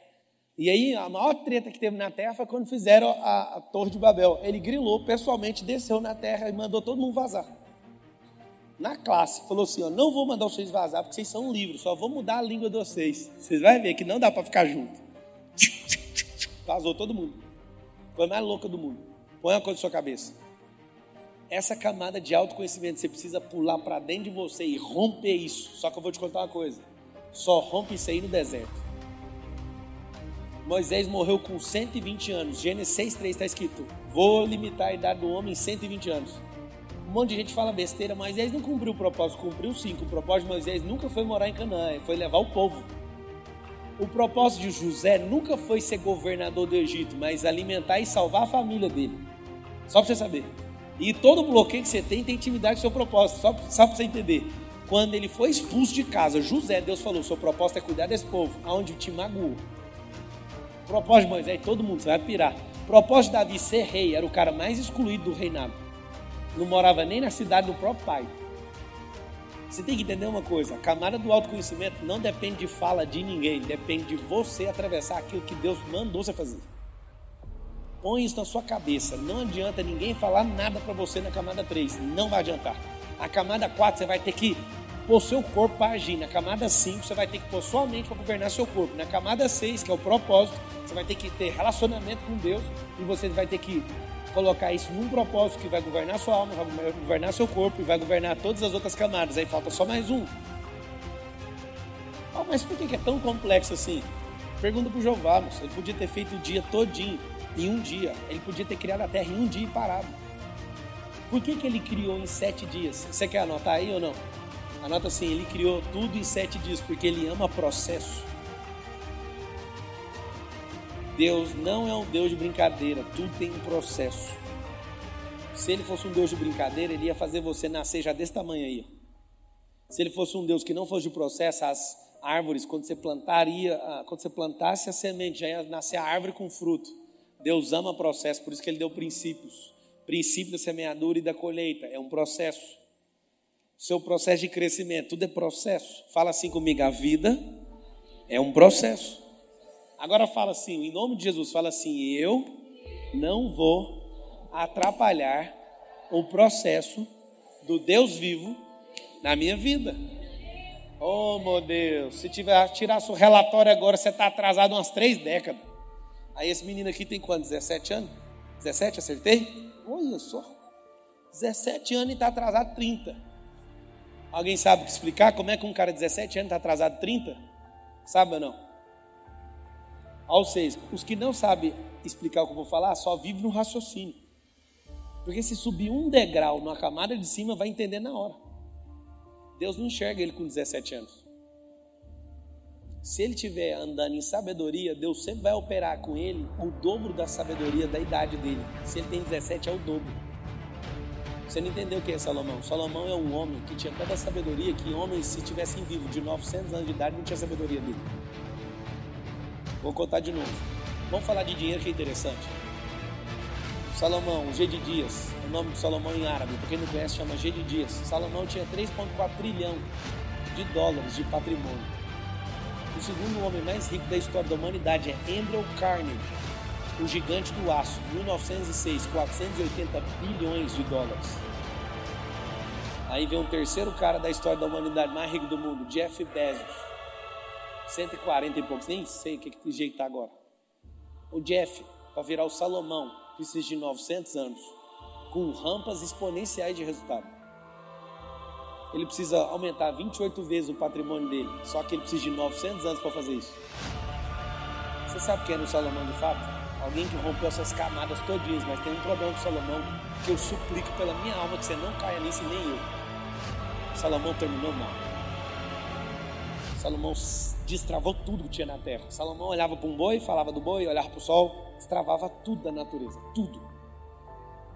E aí, a maior treta que teve na terra foi quando fizeram a, a Torre de Babel. Ele grilou pessoalmente, desceu na terra e mandou todo mundo vazar. Na classe, falou assim: ó, não vou mandar vocês vazar porque vocês são livres, só vou mudar a língua de vocês. Vocês vão ver que não dá para ficar junto. Vazou todo mundo. Foi a mais louca do mundo. Põe uma coisa na sua cabeça. Essa camada de autoconhecimento, você precisa pular para dentro de você e romper isso. Só que eu vou te contar uma coisa: só rompe isso aí no deserto. Moisés morreu com 120 anos. Gênesis 6,3 está escrito: Vou limitar a idade do homem em 120 anos. Um monte de gente fala besteira. Moisés não cumpriu o propósito, cumpriu sim. O propósito de Moisés nunca foi morar em Canaã, foi levar o povo. O propósito de José nunca foi ser governador do Egito, mas alimentar e salvar a família dele. Só para você saber. E todo bloqueio que você tem tem intimidade com seu propósito. Só, só para você entender. Quando ele foi expulso de casa, José, Deus falou: seu propósito é cuidar desse povo, aonde te magoou. Propósito de Moisés, todo mundo, você vai pirar. Propósito de Davi ser rei, era o cara mais excluído do reinado. Não morava nem na cidade do próprio pai. Você tem que entender uma coisa: a camada do autoconhecimento não depende de fala de ninguém, depende de você atravessar aquilo que Deus mandou você fazer. Põe isso na sua cabeça. Não adianta ninguém falar nada para você na camada 3. Não vai adiantar. A camada 4 você vai ter que pôr seu corpo para agir. Na camada 5, você vai ter que pôr sua mente para governar seu corpo. Na camada 6, que é o propósito, você vai ter que ter relacionamento com Deus e você vai ter que colocar isso num propósito que vai governar sua alma, vai governar seu corpo e vai governar todas as outras camadas. Aí falta só mais um. Oh, mas por que é tão complexo assim? Pergunta para o Jeová, ele podia ter feito o dia todinho em um dia. Ele podia ter criado a terra em um dia e parado. Por que, que ele criou em sete dias? Você quer anotar aí ou não? Anota assim, ele criou tudo em sete dias, porque ele ama processo. Deus não é um Deus de brincadeira, tudo tem um processo. Se ele fosse um Deus de brincadeira, ele ia fazer você nascer já desse tamanho aí. Se ele fosse um Deus que não fosse de processo, as árvores, quando você plantaria, ah, quando você plantasse a semente, já ia nascer a árvore com fruto. Deus ama processo, por isso que ele deu princípios. Princípio da semeadura e da colheita, é um processo seu processo de crescimento, tudo é processo. Fala assim comigo, a vida é um processo. Agora fala assim, em nome de Jesus, fala assim: eu não vou atrapalhar o processo do Deus vivo na minha vida. Oh, meu Deus, se tiver tirar seu relatório agora, você está atrasado umas três décadas. Aí esse menino aqui tem quanto? 17 anos? 17, acertei? Olha só. 17 anos e está atrasado 30. Alguém sabe explicar como é que um cara de 17 anos está atrasado 30? Sabe ou não? Ou seja, os que não sabem explicar o que eu vou falar só vivem no raciocínio. Porque se subir um degrau numa camada de cima, vai entender na hora. Deus não enxerga ele com 17 anos. Se ele estiver andando em sabedoria, Deus sempre vai operar com ele o dobro da sabedoria da idade dele. Se ele tem 17, é o dobro. Você não entendeu o que é Salomão? Salomão é um homem que tinha toda a sabedoria que homens, se tivessem vivo de 900 anos de idade, não tinha sabedoria dele. Vou contar de novo. Vamos falar de dinheiro que é interessante. Salomão, G de Dias, o nome de Salomão em árabe, para quem não conhece, chama G de Dias. Salomão tinha 3,4 trilhão de dólares de patrimônio. O segundo homem mais rico da história da humanidade é Andrew Carnegie o Gigante do Aço, 1906, 480 bilhões de dólares. Aí vem um terceiro cara da história da humanidade mais rico do mundo, Jeff Bezos, 140 e poucos, nem sei o que, que jeito tá agora. O Jeff, para virar o Salomão, precisa de 900 anos, com rampas exponenciais de resultado. Ele precisa aumentar 28 vezes o patrimônio dele, só que ele precisa de 900 anos para fazer isso. Você sabe quem era o Salomão de fato? Alguém que rompeu essas camadas todinhas, mas tem um problema com Salomão que eu suplico pela minha alma que você não caia nisso nem eu. Salomão terminou mal. Salomão destravou tudo que tinha na terra. Salomão olhava para um boi, falava do boi, olhava para o sol, destravava tudo da natureza, tudo.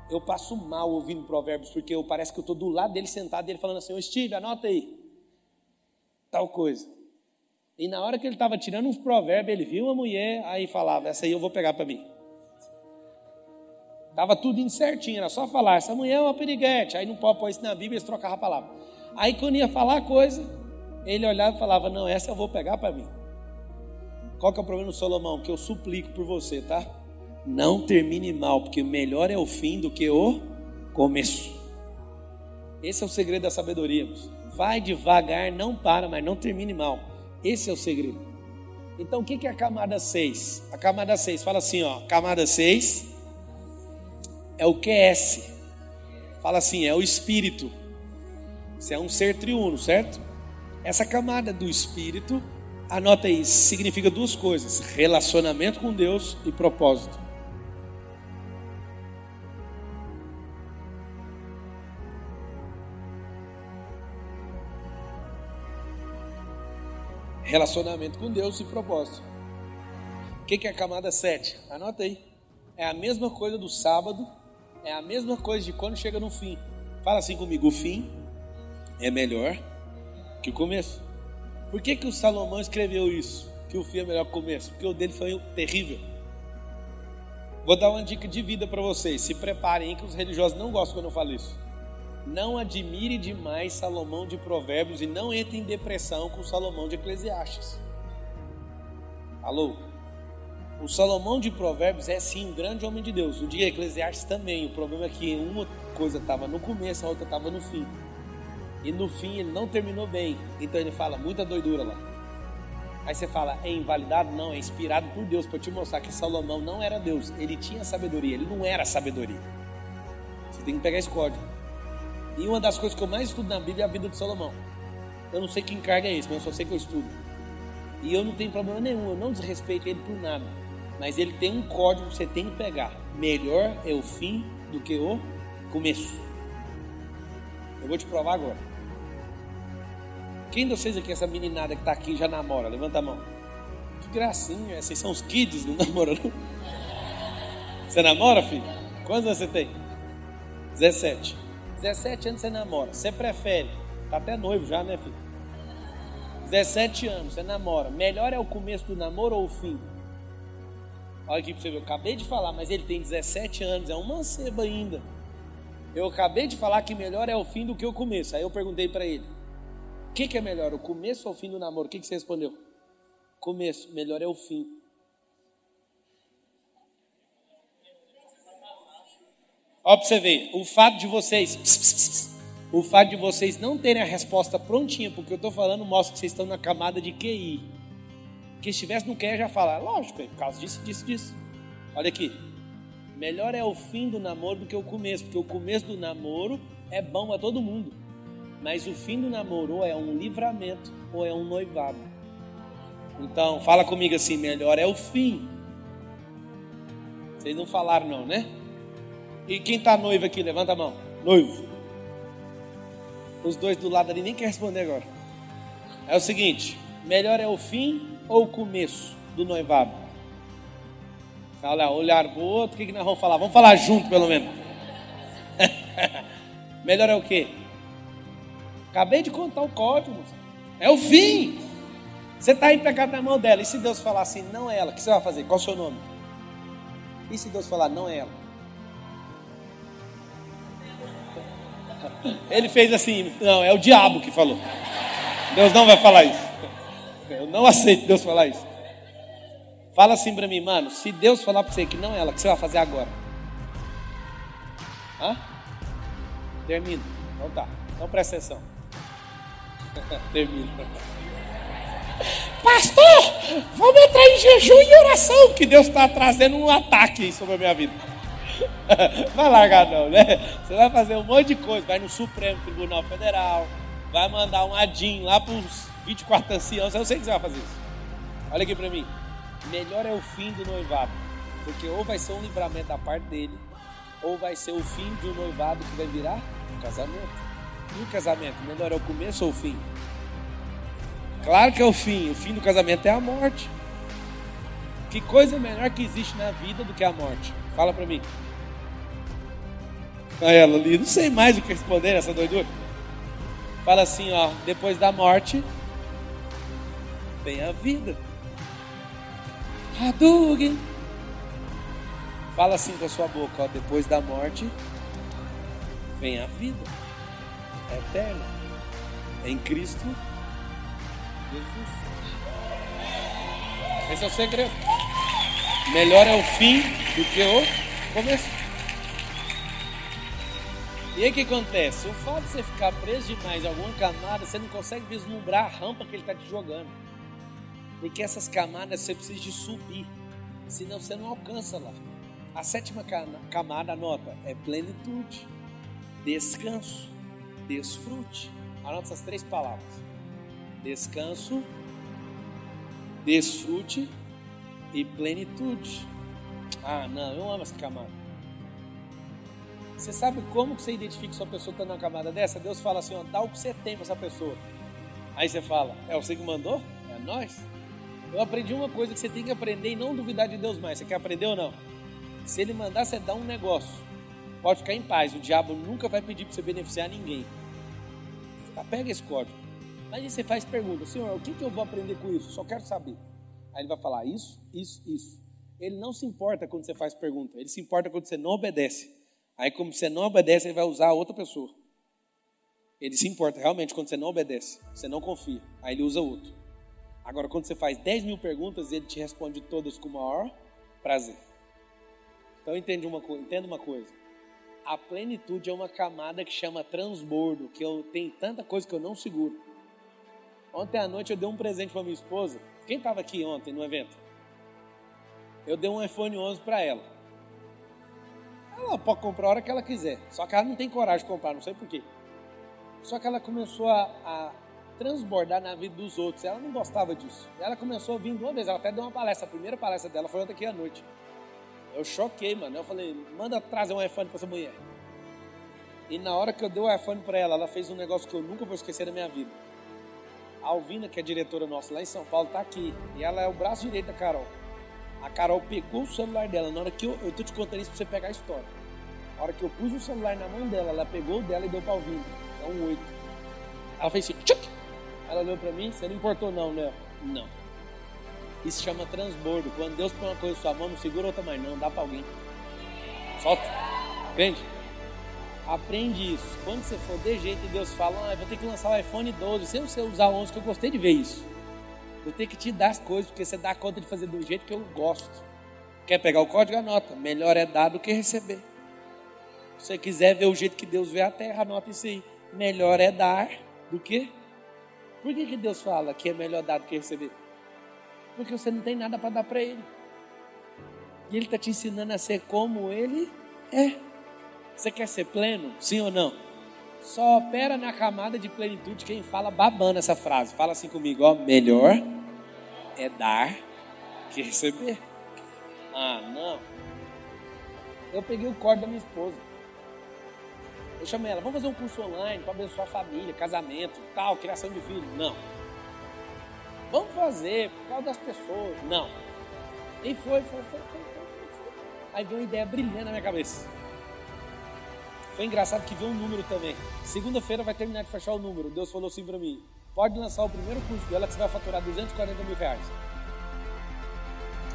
Eu passo mal ouvindo provérbios, porque eu, parece que eu estou do lado dele sentado, ele falando assim, ô Steve, anota aí. Tal coisa. E na hora que ele estava tirando uns provérbios, ele viu uma mulher, aí falava: Essa aí eu vou pegar para mim. Tava tudo incertinho, era só falar: Essa mulher é uma piriguete. Aí não pode pôr isso na Bíblia, eles trocavam a palavra. Aí quando ia falar a coisa, ele olhava e falava: Não, essa eu vou pegar para mim. Qual que é o problema do Salomão? Que eu suplico por você, tá? Não termine mal, porque melhor é o fim do que o começo. Esse é o segredo da sabedoria. Vai devagar, não para, mas não termine mal. Esse é o segredo. Então, o que é a camada 6? A camada 6 fala assim, ó, camada 6 é o QS. Fala assim, é o espírito. Você é um ser triuno, certo? Essa camada do espírito, anota aí, significa duas coisas: relacionamento com Deus e propósito. Relacionamento com Deus e propósito. O que é a camada 7? Anota aí. É a mesma coisa do sábado, é a mesma coisa de quando chega no fim. Fala assim comigo: o fim é melhor que o começo. Por que, que o Salomão escreveu isso? Que o fim é melhor que o começo? Porque o dele foi terrível. Vou dar uma dica de vida para vocês. Se preparem, que os religiosos não gostam quando eu falo isso. Não admire demais Salomão de Provérbios e não entre em depressão com Salomão de Eclesiastes. Alô? O Salomão de Provérbios é sim um grande homem de Deus. O de Eclesiastes também. O problema é que uma coisa estava no começo, a outra estava no fim. E no fim ele não terminou bem. Então ele fala muita doidura lá. Aí você fala, é invalidado? Não, é inspirado por Deus para te mostrar que Salomão não era Deus. Ele tinha sabedoria, ele não era sabedoria. Você tem que pegar esse código. E uma das coisas que eu mais estudo na Bíblia é a vida de Salomão. Eu não sei que encarga é esse, mas eu só sei que eu estudo. E eu não tenho problema nenhum, eu não desrespeito ele por nada. Mas ele tem um código que você tem que pegar. Melhor é o fim do que o começo. Eu vou te provar agora. Quem de vocês aqui, essa meninada que está aqui, já namora? Levanta a mão. Que gracinha, vocês são os kids, não namoram não? Você namora, filho? Quantos anos você tem? 17. 17 anos você namora. Você prefere? Tá até noivo já, né, filho? 17 anos, você namora. Melhor é o começo do namoro ou o fim? Olha aqui pra você ver, eu acabei de falar, mas ele tem 17 anos, é um mancebo ainda. Eu acabei de falar que melhor é o fim do que o começo. Aí eu perguntei para ele: o que, que, é melhor, o começo ou o fim do namoro? O que, que você respondeu? Começo, melhor é o fim. Ver, o fato de vocês, pss, pss, pss, o fato de vocês não terem a resposta prontinha, porque eu estou falando, mostra que vocês estão na camada de QI. Que estivesse no QI já fala, lógico, é por causa disso, disso, disso. Olha aqui, melhor é o fim do namoro do que o começo, porque o começo do namoro é bom para todo mundo, mas o fim do namoro ou é um livramento ou é um noivado. Então, fala comigo assim, melhor é o fim. Vocês não falaram não, né? E quem está noivo aqui, levanta a mão. Noivo. Os dois do lado ali nem quer responder agora. É o seguinte: melhor é o fim ou o começo do noivado? Olha, olhar para o outro, o que, que nós vamos falar? Vamos falar junto, pelo menos. melhor é o quê? Acabei de contar o código. É o fim. Você está aí pegado na mão dela. E se Deus falar assim, não é ela, o que você vai fazer? Qual o seu nome? E se Deus falar, não é ela? Ele fez assim, não, é o diabo que falou. Deus não vai falar isso. Eu não aceito Deus falar isso. Fala assim para mim, mano, se Deus falar para você que não é ela, o que você vai fazer agora? Hã? Termina. Então tá. Então presta atenção. Termina. Pastor, vamos entrar em jejum e oração, que Deus está trazendo um ataque sobre a minha vida. vai largar não, né? Você vai fazer um monte de coisa, vai no Supremo Tribunal Federal, vai mandar um adinho lá para os 24 anciãos, eu sei que você vai fazer isso. Olha aqui para mim, melhor é o fim do noivado, porque ou vai ser um livramento da parte dele, ou vai ser o fim de um noivado que vai virar um casamento. E o casamento, melhor é o começo ou o fim? Claro que é o fim, o fim do casamento é a morte. Que coisa melhor que existe na vida do que a morte? Fala para mim. A ela ali, não sei mais o que responder nessa doidura. Fala assim, ó, depois da morte vem a vida. Hadouken. Fala assim com a sua boca, ó, depois da morte vem a vida eterna em Cristo Jesus. Esse é o segredo. Melhor é o fim do que o começo. E aí o que acontece? O fato de você ficar preso demais em alguma camada, você não consegue vislumbrar a rampa que ele está te jogando. Porque essas camadas você precisa de subir, senão você não alcança lá. A sétima camada, anota, é plenitude, descanso, desfrute. Anota essas três palavras: descanso, desfrute e plenitude. Ah, não, eu amo essa camada. Você sabe como você identifica se a pessoa está numa camada dessa? Deus fala assim, ó, dá o que você tem para essa pessoa. Aí você fala, é você que mandou? É nós? Eu aprendi uma coisa que você tem que aprender e não duvidar de Deus mais. Você quer aprender ou não? Se ele mandar você dar um negócio, pode ficar em paz. O diabo nunca vai pedir para você beneficiar ninguém. Pega esse código. Aí você faz pergunta, Senhor, o que, que eu vou aprender com isso? Só quero saber. Aí ele vai falar isso, isso, isso. Ele não se importa quando você faz pergunta. Ele se importa quando você não obedece. Aí, como você não obedece, ele vai usar a outra pessoa. Ele se importa realmente quando você não obedece, você não confia. Aí ele usa outro. Agora, quando você faz 10 mil perguntas, ele te responde todas com o maior prazer. Então, entende uma, entenda uma coisa. A plenitude é uma camada que chama transbordo, que eu tenho tanta coisa que eu não seguro. Ontem à noite eu dei um presente para minha esposa. Quem estava aqui ontem no evento? Eu dei um iPhone 11 para ela. Ela pode comprar a hora que ela quiser. Só que ela não tem coragem de comprar, não sei porquê. Só que ela começou a, a transbordar na vida dos outros. Ela não gostava disso. Ela começou vir uma vez. Ela até deu uma palestra. A primeira palestra dela foi ontem aqui à noite. Eu choquei, mano. Eu falei, manda trazer um iPhone para essa mulher. E na hora que eu dei o iPhone para ela, ela fez um negócio que eu nunca vou esquecer na minha vida. A Alvina, que é diretora nossa lá em São Paulo, tá aqui. E ela é o braço direito da Carol. A Carol pegou o celular dela. Na hora que eu, eu tô te contando isso pra você pegar a história. Na hora que eu pus o celular na mão dela, ela pegou o dela e deu pra ouvir. É um oito. Ela fez assim, tchuc! Ela olhou pra mim, você não importou não, né? Não. Isso chama transbordo. Quando Deus põe uma coisa na sua mão, não segura outra mais não, dá pra alguém. Solta. Entende? Aprende isso. Quando você for de jeito e Deus fala, ah, vou ter que lançar o iPhone 12, sem você usar o 11, que eu gostei de ver isso. Eu tenho que te dar as coisas, porque você dá conta de fazer do jeito que eu gosto. Quer pegar o código? Anota. Melhor é dar do que receber. Se você quiser ver o jeito que Deus vê a terra, anota isso aí. Melhor é dar do que. Por que, que Deus fala que é melhor dar do que receber? Porque você não tem nada para dar para Ele. E Ele está te ensinando a ser como Ele é. Você quer ser pleno? Sim ou não? Só opera na camada de plenitude quem fala babando essa frase. Fala assim comigo, ó, melhor é dar que receber. Ah, não. Eu peguei o corte da minha esposa. Eu chamei ela, vamos fazer um curso online para abençoar a família, casamento, tal, criação de filhos. Não. Vamos fazer por causa das pessoas. Não. E foi, foi, foi, foi, foi. Aí veio uma ideia brilhante na minha cabeça. Foi engraçado que veio um número também. Segunda-feira vai terminar de fechar o número. Deus falou assim para mim: pode lançar o primeiro curso dela que você vai faturar 240 mil reais.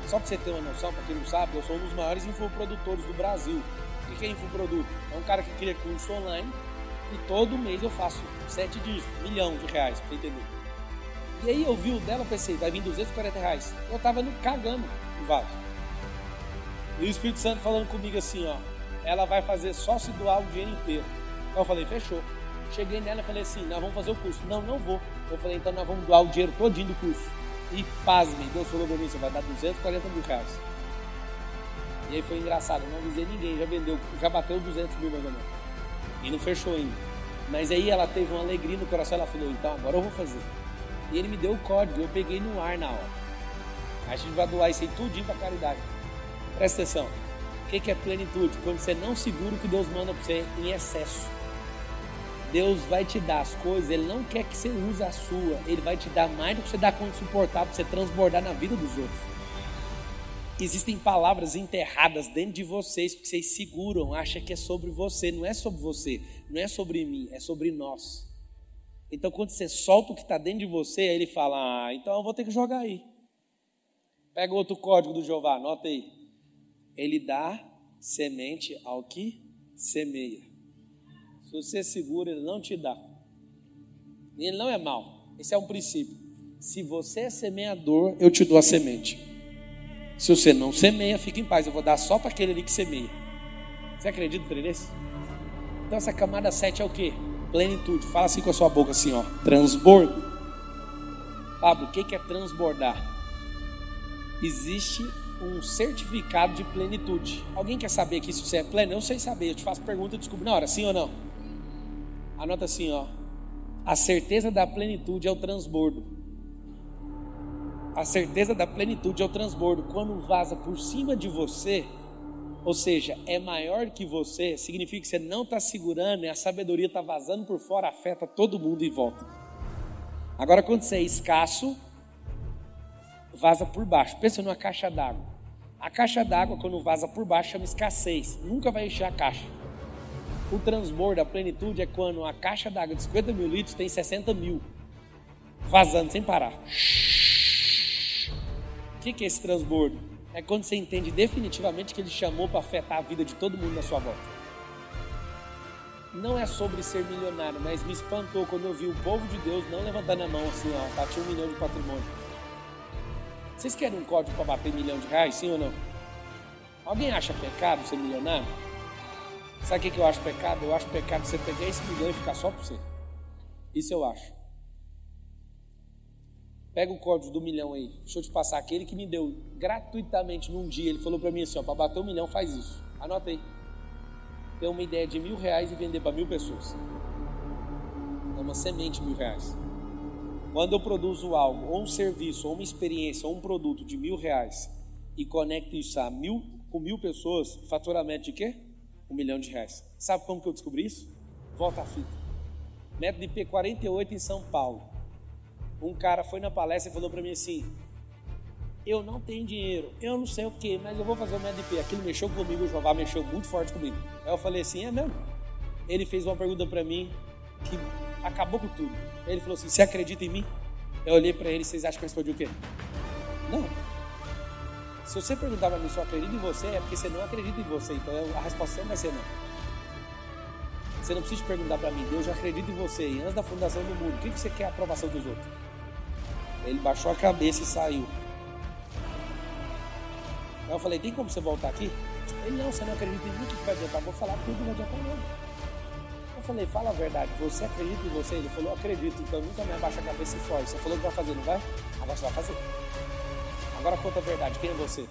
Só para você ter uma noção, para quem não sabe, eu sou um dos maiores infoprodutores do Brasil. O que é infoproduto? É um cara que cria curso online e todo mês eu faço sete dígitos, milhão de reais, para entender. E aí eu vi o dela, pensei, vai vir 240 reais. Eu tava no cagando no vaso. E o Espírito Santo falando comigo assim, ó, ela vai fazer só se doar o dinheiro inteiro. Então eu falei, fechou. Cheguei nela e falei assim, nós vamos fazer o curso. Não, não vou. Eu falei, então nós vamos doar o dinheiro todinho do curso. E pasme, Deus falou para mim, você vai dar 240 mil reais. E aí foi engraçado, não avisei ninguém, já vendeu, já bateu 200 mil mais ou menos. E não fechou ainda. Mas aí ela teve uma alegria no coração, ela falou, então agora eu vou fazer. E ele me deu o código, eu peguei no ar na hora. A gente vai doar isso aí tudinho para caridade. Presta atenção. O que é plenitude? Quando você não segura o que Deus manda para você em excesso. Deus vai te dar as coisas, Ele não quer que você use a sua, Ele vai te dar mais do que você dá conta de suportar, para você transbordar na vida dos outros. Existem palavras enterradas dentro de vocês, porque vocês seguram, acham que é sobre você, não é sobre você, não é sobre mim, é sobre nós. Então, quando você solta o que está dentro de você, aí ele fala: Ah, então eu vou ter que jogar aí. Pega outro código do Jeová, anota aí. Ele dá semente ao que semeia. Se você segura, ele não te dá. Ele não é mal. Esse é um princípio. Se você é semeador, eu te dou a semente. Se você não semeia, fica em paz. Eu vou dar só para aquele ali que semeia. Você acredita nesse? Então essa camada 7 é o que? Plenitude. Fala assim com a sua boca assim, ó. Transbordo. Pablo, o que é transbordar? Existe um certificado de plenitude. Alguém quer saber aqui se você é pleno? Eu sei saber. Eu te faço pergunta e descubro na hora, sim ou não? Anota assim, ó. A certeza da plenitude é o transbordo. A certeza da plenitude é o transbordo. Quando vaza por cima de você, ou seja, é maior que você, significa que você não está segurando e a sabedoria está vazando por fora, afeta todo mundo em volta. Agora, quando você é escasso, vaza por baixo. Pensa numa caixa d'água. A caixa d'água, quando vaza por baixo, chama escassez. Nunca vai encher a caixa. O transbordo, a plenitude, é quando a caixa d'água de 50 mil litros tem 60 mil. Vazando sem parar. O que é esse transbordo? é quando você entende definitivamente que ele chamou para afetar a vida de todo mundo na sua volta. Não é sobre ser milionário, mas me espantou quando eu vi o povo de Deus não levantando a mão assim, ó, bati um milhão de patrimônio. Vocês querem um código para bater milhão de reais, sim ou não? Alguém acha pecado ser milionário? Sabe o que eu acho pecado? Eu acho pecado você pegar esse milhão e ficar só para você. Isso eu acho. Pega o código do milhão aí. Deixa eu te passar. Aquele que me deu gratuitamente num dia, ele falou para mim assim: ó, para bater um milhão, faz isso. Anota aí. Tem uma ideia de mil reais e vender para mil pessoas. É uma semente mil reais. Quando eu produzo algo, ou um serviço, ou uma experiência, ou um produto de mil reais e conecto isso a mil, com mil pessoas, faturamento de quê? Um milhão de reais. Sabe como que eu descobri isso? Volta à fita. Método de P48 em São Paulo um cara foi na palestra e falou para mim assim: Eu não tenho dinheiro, eu não sei o que, mas eu vou fazer o MDP. Aquilo mexeu comigo, o Jová mexeu muito forte comigo. Aí eu falei assim: É mesmo? Ele fez uma pergunta para mim que acabou com tudo. Ele falou assim: Você acredita em mim? Eu olhei para ele, vocês acham que eu respondi o quê? Não. Se você perguntar para mim se eu acredito em você, é porque você não acredita em você. Então a resposta sempre vai ser não. Você não precisa perguntar para mim, Deus já acredita em você. E antes da fundação do mundo, o que, você quer a aprovação dos outros? Ele baixou a cabeça e saiu. Aí eu falei, tem como você voltar aqui? Ele, não, você não acredita em mim, o que vai adiantar? Vou falar tudo, não vai adiantar nada. Falei, fala a verdade, você acredita em você? Ele falou, acredito, então nunca me abaixa a cabeça e foge. Você falou que vai fazer, não vai? Agora você vai fazer. Agora conta a verdade, quem é você?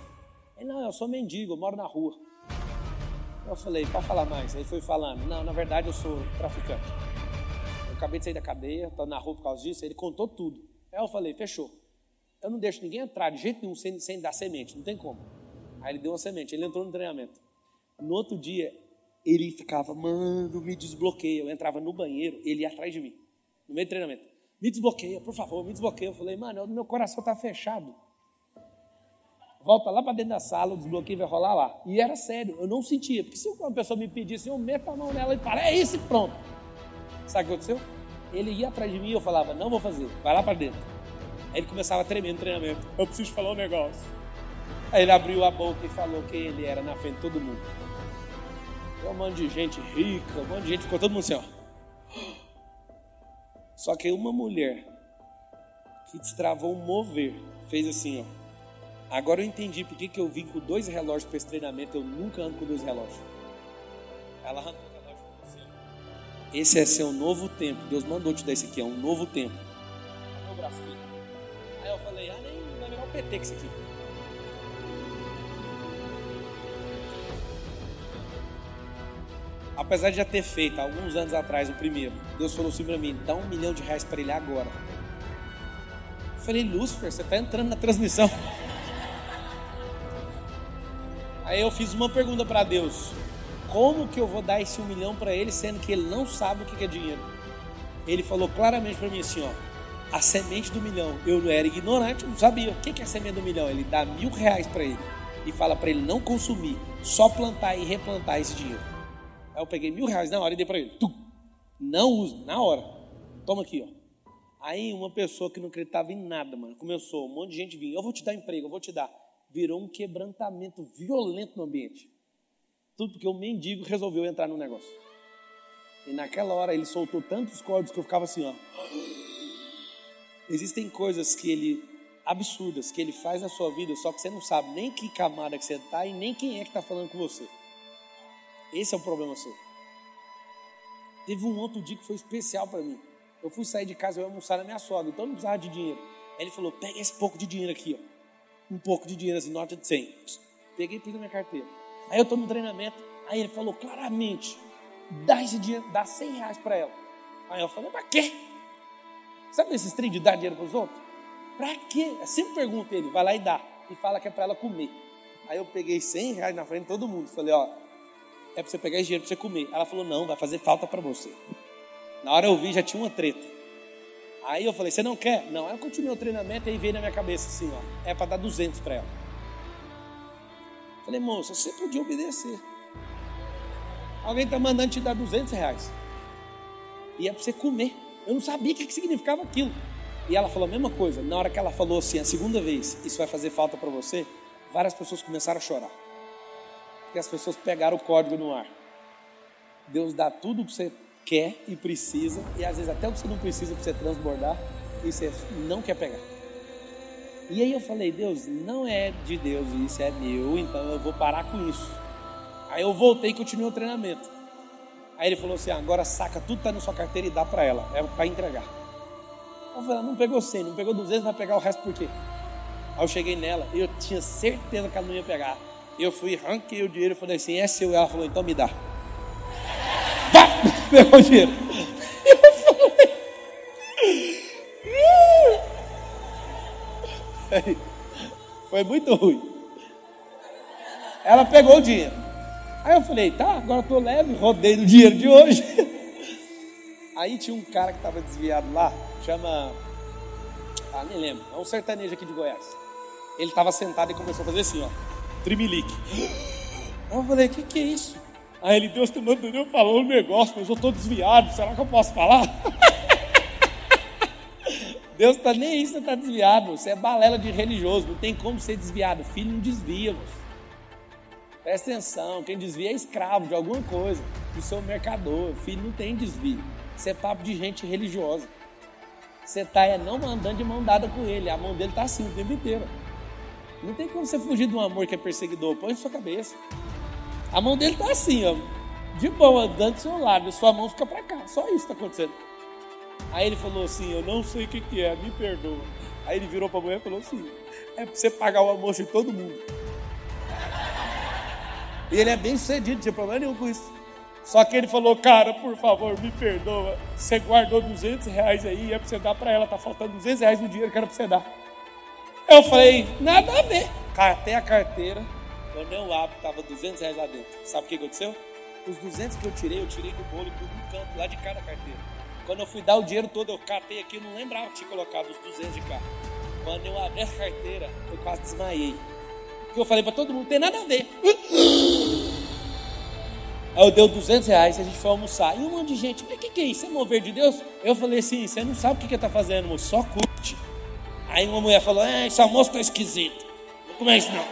Ele, não, eu sou mendigo, eu moro na rua. Eu falei, para falar mais. Ele foi falando, não, na verdade eu sou traficante. Eu acabei de sair da cadeia, estou na rua por causa disso. Ele contou tudo. Aí eu falei, fechou. Eu não deixo ninguém entrar de jeito nenhum sem, sem dar semente, não tem como. Aí ele deu uma semente, ele entrou no treinamento. No outro dia, ele ficava, mano, me desbloqueia. Eu entrava no banheiro, ele ia atrás de mim, no meio do treinamento. Me desbloqueia, por favor, me desbloqueia. Eu falei, mano, meu coração está fechado volta lá para dentro da sala, o desbloqueio vai rolar lá. E era sério, eu não sentia. Porque se uma pessoa me pedisse, eu meto a mão nela e falo, é isso e pronto. Sabe o que aconteceu? Ele ia atrás de mim e eu falava, não vou fazer, vai lá para dentro. Aí ele começava a tremer no treinamento, eu preciso falar um negócio. Aí ele abriu a boca e falou que ele era na frente de todo mundo. Um monte de gente rica, um monte de gente, ficou todo mundo assim, ó. Só que uma mulher que destravou um mover fez assim, ó. Agora eu entendi por que, que eu vim com dois relógios para esse treinamento. Eu nunca ando com dois relógios. Ela arrancou o relógio para você. Esse é seu novo tempo. Deus mandou te dar esse aqui. É um novo tempo. Aí eu falei, ah, nem vai um PT com isso aqui. Apesar de já ter feito alguns anos atrás o primeiro, Deus falou assim para mim: dá um milhão de reais para ele agora. Eu falei, Lúcifer, você está entrando na transmissão. Aí eu fiz uma pergunta para Deus: como que eu vou dar esse um milhão para ele, sendo que ele não sabe o que é dinheiro? Ele falou claramente para mim assim: ó, a semente do milhão. Eu era ignorante, não sabia. O que é a semente do milhão? Ele dá mil reais para ele e fala para ele não consumir, só plantar e replantar esse dinheiro. Aí eu peguei mil reais na hora e dei para ele. Não usa, na hora. toma aqui, ó. Aí uma pessoa que não acreditava em nada, mano, começou, um monte de gente vinha, eu vou te dar emprego, eu vou te dar. Virou um quebrantamento violento no ambiente. Tudo porque o mendigo resolveu entrar no negócio. E naquela hora ele soltou tantos códigos que eu ficava assim, ó. Existem coisas que ele absurdas que ele faz na sua vida, só que você não sabe nem que camada que você está e nem quem é que está falando com você. Esse é o problema seu. Teve um outro dia que foi especial para mim. Eu fui sair de casa, eu ia almoçar na minha sogra, então não precisava de dinheiro. Aí ele falou: pega esse pouco de dinheiro aqui, ó. Um pouco de dinheiro, assim, nota de 100. Peguei e pus na minha carteira. Aí eu estou no treinamento, aí ele falou claramente: dá esse dinheiro, dá 100 reais para ela. Aí eu falei: para quê? Sabe esses trem de dar dinheiro para os outros? Para quê? Eu sempre pergunto ele, vai lá e dá. E fala que é para ela comer. Aí eu peguei 100 reais na frente de todo mundo. Falei, ó, é para você pegar esse dinheiro para você comer. Ela falou, não, vai fazer falta para você. Na hora eu vi, já tinha uma treta. Aí eu falei, você não quer? Não. Aí eu continuei o treinamento e veio na minha cabeça assim, ó, é para dar 200 para ela. Falei, moça, você podia obedecer. Alguém está mandando te dar 200 reais. E é para você comer. Eu não sabia o que significava aquilo. E ela falou a mesma coisa. Na hora que ela falou assim, a segunda vez, isso vai fazer falta para você, várias pessoas começaram a chorar. Porque as pessoas pegaram o código no ar. Deus dá tudo o que você quer e precisa, e às vezes até o que você não precisa para você transbordar, e você não quer pegar. E aí eu falei, Deus, não é de Deus, isso é meu, então eu vou parar com isso. Aí eu voltei e continuei o treinamento. Aí ele falou assim: agora saca tudo que está na sua carteira e dá para ela, é para entregar. Eu falei: não pegou 100, não pegou 200, vai pegar o resto por quê? Aí eu cheguei nela e eu tinha certeza que ela não ia pegar. Eu fui, ranquei o dinheiro e falei assim: é seu. Ela falou: então me dá. Pá! Pegou o dinheiro. Eu falei: foi muito ruim. Ela pegou o dinheiro. Aí eu falei, tá, agora tô leve, rodei no dinheiro de hoje. Aí tinha um cara que estava desviado lá, chama. Ah, nem lembro. É um sertanejo aqui de Goiás. Ele estava sentado e começou a fazer assim, ó. Trimilique. Eu falei, o que, que é isso? Aí ele, Deus te mandou eu falar um negócio, mas eu estou desviado, será que eu posso falar? Deus está nem aí, você está desviado, você é balela de religioso, não tem como ser desviado. Filho não desvia, moço. Presta atenção, quem desvia é escravo de alguma coisa, do seu mercador. Filho não tem desvio. Isso é papo de gente religiosa. Você está é, não andando de mão dada com ele, a mão dele está assim o tempo inteiro. Não tem como você fugir de um amor que é perseguidor, põe em sua cabeça. A mão dele está assim, ó, de boa, andando do seu lado, sua mão fica para cá, só isso está acontecendo. Aí ele falou assim: Eu não sei o que, que é, me perdoa. Aí ele virou para mulher e falou assim: É para você pagar o almoço de todo mundo. E ele é bem sucedido, não tinha problema nenhum com isso. Só que ele falou, cara, por favor, me perdoa. Você guardou 200 reais aí, é pra você dar pra ela, tá faltando 200 reais no dinheiro que era pra você dar. Eu falei, nada a ver. Catei a carteira, quando eu abro, tava 200 reais lá dentro. Sabe o que aconteceu? Os 200 que eu tirei, eu tirei do bolo e pus no canto, lá de cada carteira. Quando eu fui dar o dinheiro todo, eu catei aqui, eu não lembrava que tinha colocado os 200 de cá. Quando eu abri a carteira, eu quase desmaiei que eu falei para todo mundo, tem nada a ver. Aí eu dei 200 reais, a gente foi almoçar. E um monte de gente, mas o que, que é isso? É mover de Deus? Eu falei assim, você não sabe o que, que está fazendo, moço, só curte. Aí uma mulher falou, é, esse almoço está esquisito. Não come isso não.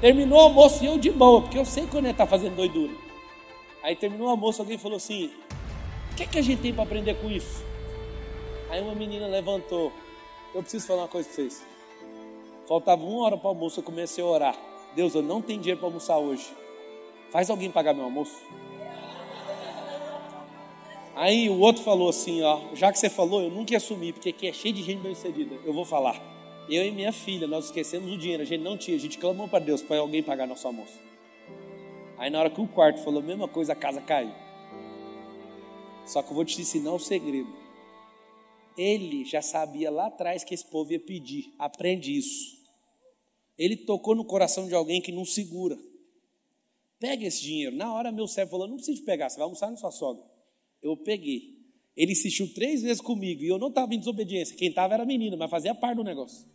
Terminou o almoço e eu de boa, porque eu sei quando ele está fazendo doidura. Aí terminou o almoço, alguém falou assim, o que, que a gente tem para aprender com isso? Aí uma menina levantou, eu preciso falar uma coisa para vocês. Faltava uma hora para o almoço, eu comecei a orar. Deus, eu não tenho dinheiro para almoçar hoje. Faz alguém pagar meu almoço? Aí o outro falou assim, ó, já que você falou, eu nunca ia assumir, porque aqui é cheio de gente bem sucedida. Eu vou falar. Eu e minha filha, nós esquecemos o dinheiro, a gente não tinha, a gente clamou para Deus para alguém pagar nosso almoço. Aí na hora que o quarto falou a mesma coisa, a casa caiu. Só que eu vou te ensinar um segredo. Ele já sabia lá atrás que esse povo ia pedir. Aprende isso. Ele tocou no coração de alguém que não segura. Pega esse dinheiro. Na hora, meu servo falou: não precisa pegar, você vai almoçar na sua sogra. Eu peguei. Ele insistiu três vezes comigo e eu não estava em desobediência. Quem estava era a menina, mas fazia parte do negócio.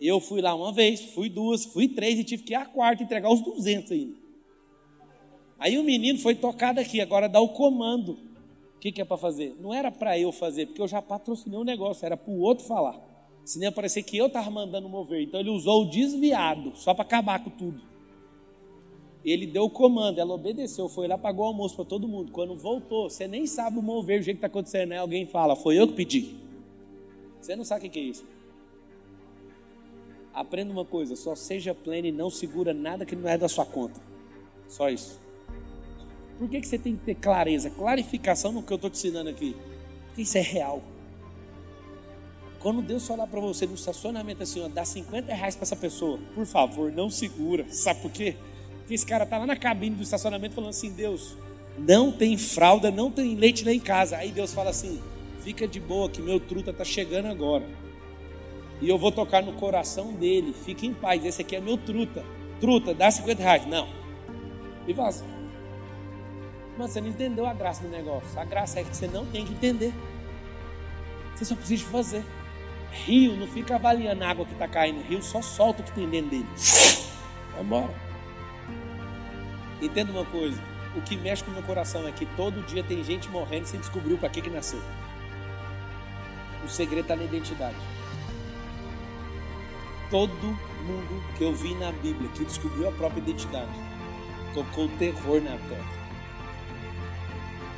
Eu fui lá uma vez, fui duas, fui três e tive que ir a quarta entregar os duzentos ainda. Aí o menino foi tocado aqui, agora dá o comando. que, que é para fazer? Não era para eu fazer, porque eu já patrocinei o um negócio, era para o outro falar. Se nem parecer que eu estava mandando mover. Então ele usou o desviado, só para acabar com tudo. Ele deu o comando, ela obedeceu, foi lá, pagou o almoço para todo mundo. Quando voltou, você nem sabe o mover, o jeito que está acontecendo, né? Alguém fala, foi eu que pedi. Você não sabe o que é isso. Aprenda uma coisa, só seja pleno e não segura nada que não é da sua conta. Só isso. Por que, que você tem que ter clareza, clarificação no que eu estou te ensinando aqui? Porque isso é real. Quando Deus falar para você no estacionamento assim, ó, dá 50 reais para essa pessoa, por favor, não segura. Sabe por quê? Porque esse cara tá lá na cabine do estacionamento falando assim, Deus, não tem fralda, não tem leite lá em casa. Aí Deus fala assim, fica de boa que meu truta tá chegando agora. E eu vou tocar no coração dele, fique em paz, esse aqui é meu truta. Truta, dá 50 reais. Não. E vaza. Mas você não entendeu a graça do negócio. A graça é que você não tem que entender. Você só precisa fazer. Rio não fica avaliando a água que está caindo. Rio só solta o que tem dentro dele. Vai embora. Entenda uma coisa. O que mexe com o meu coração é que todo dia tem gente morrendo sem descobrir para que, que nasceu. O segredo está na identidade. Todo mundo que eu vi na Bíblia que descobriu a própria identidade tocou terror na terra.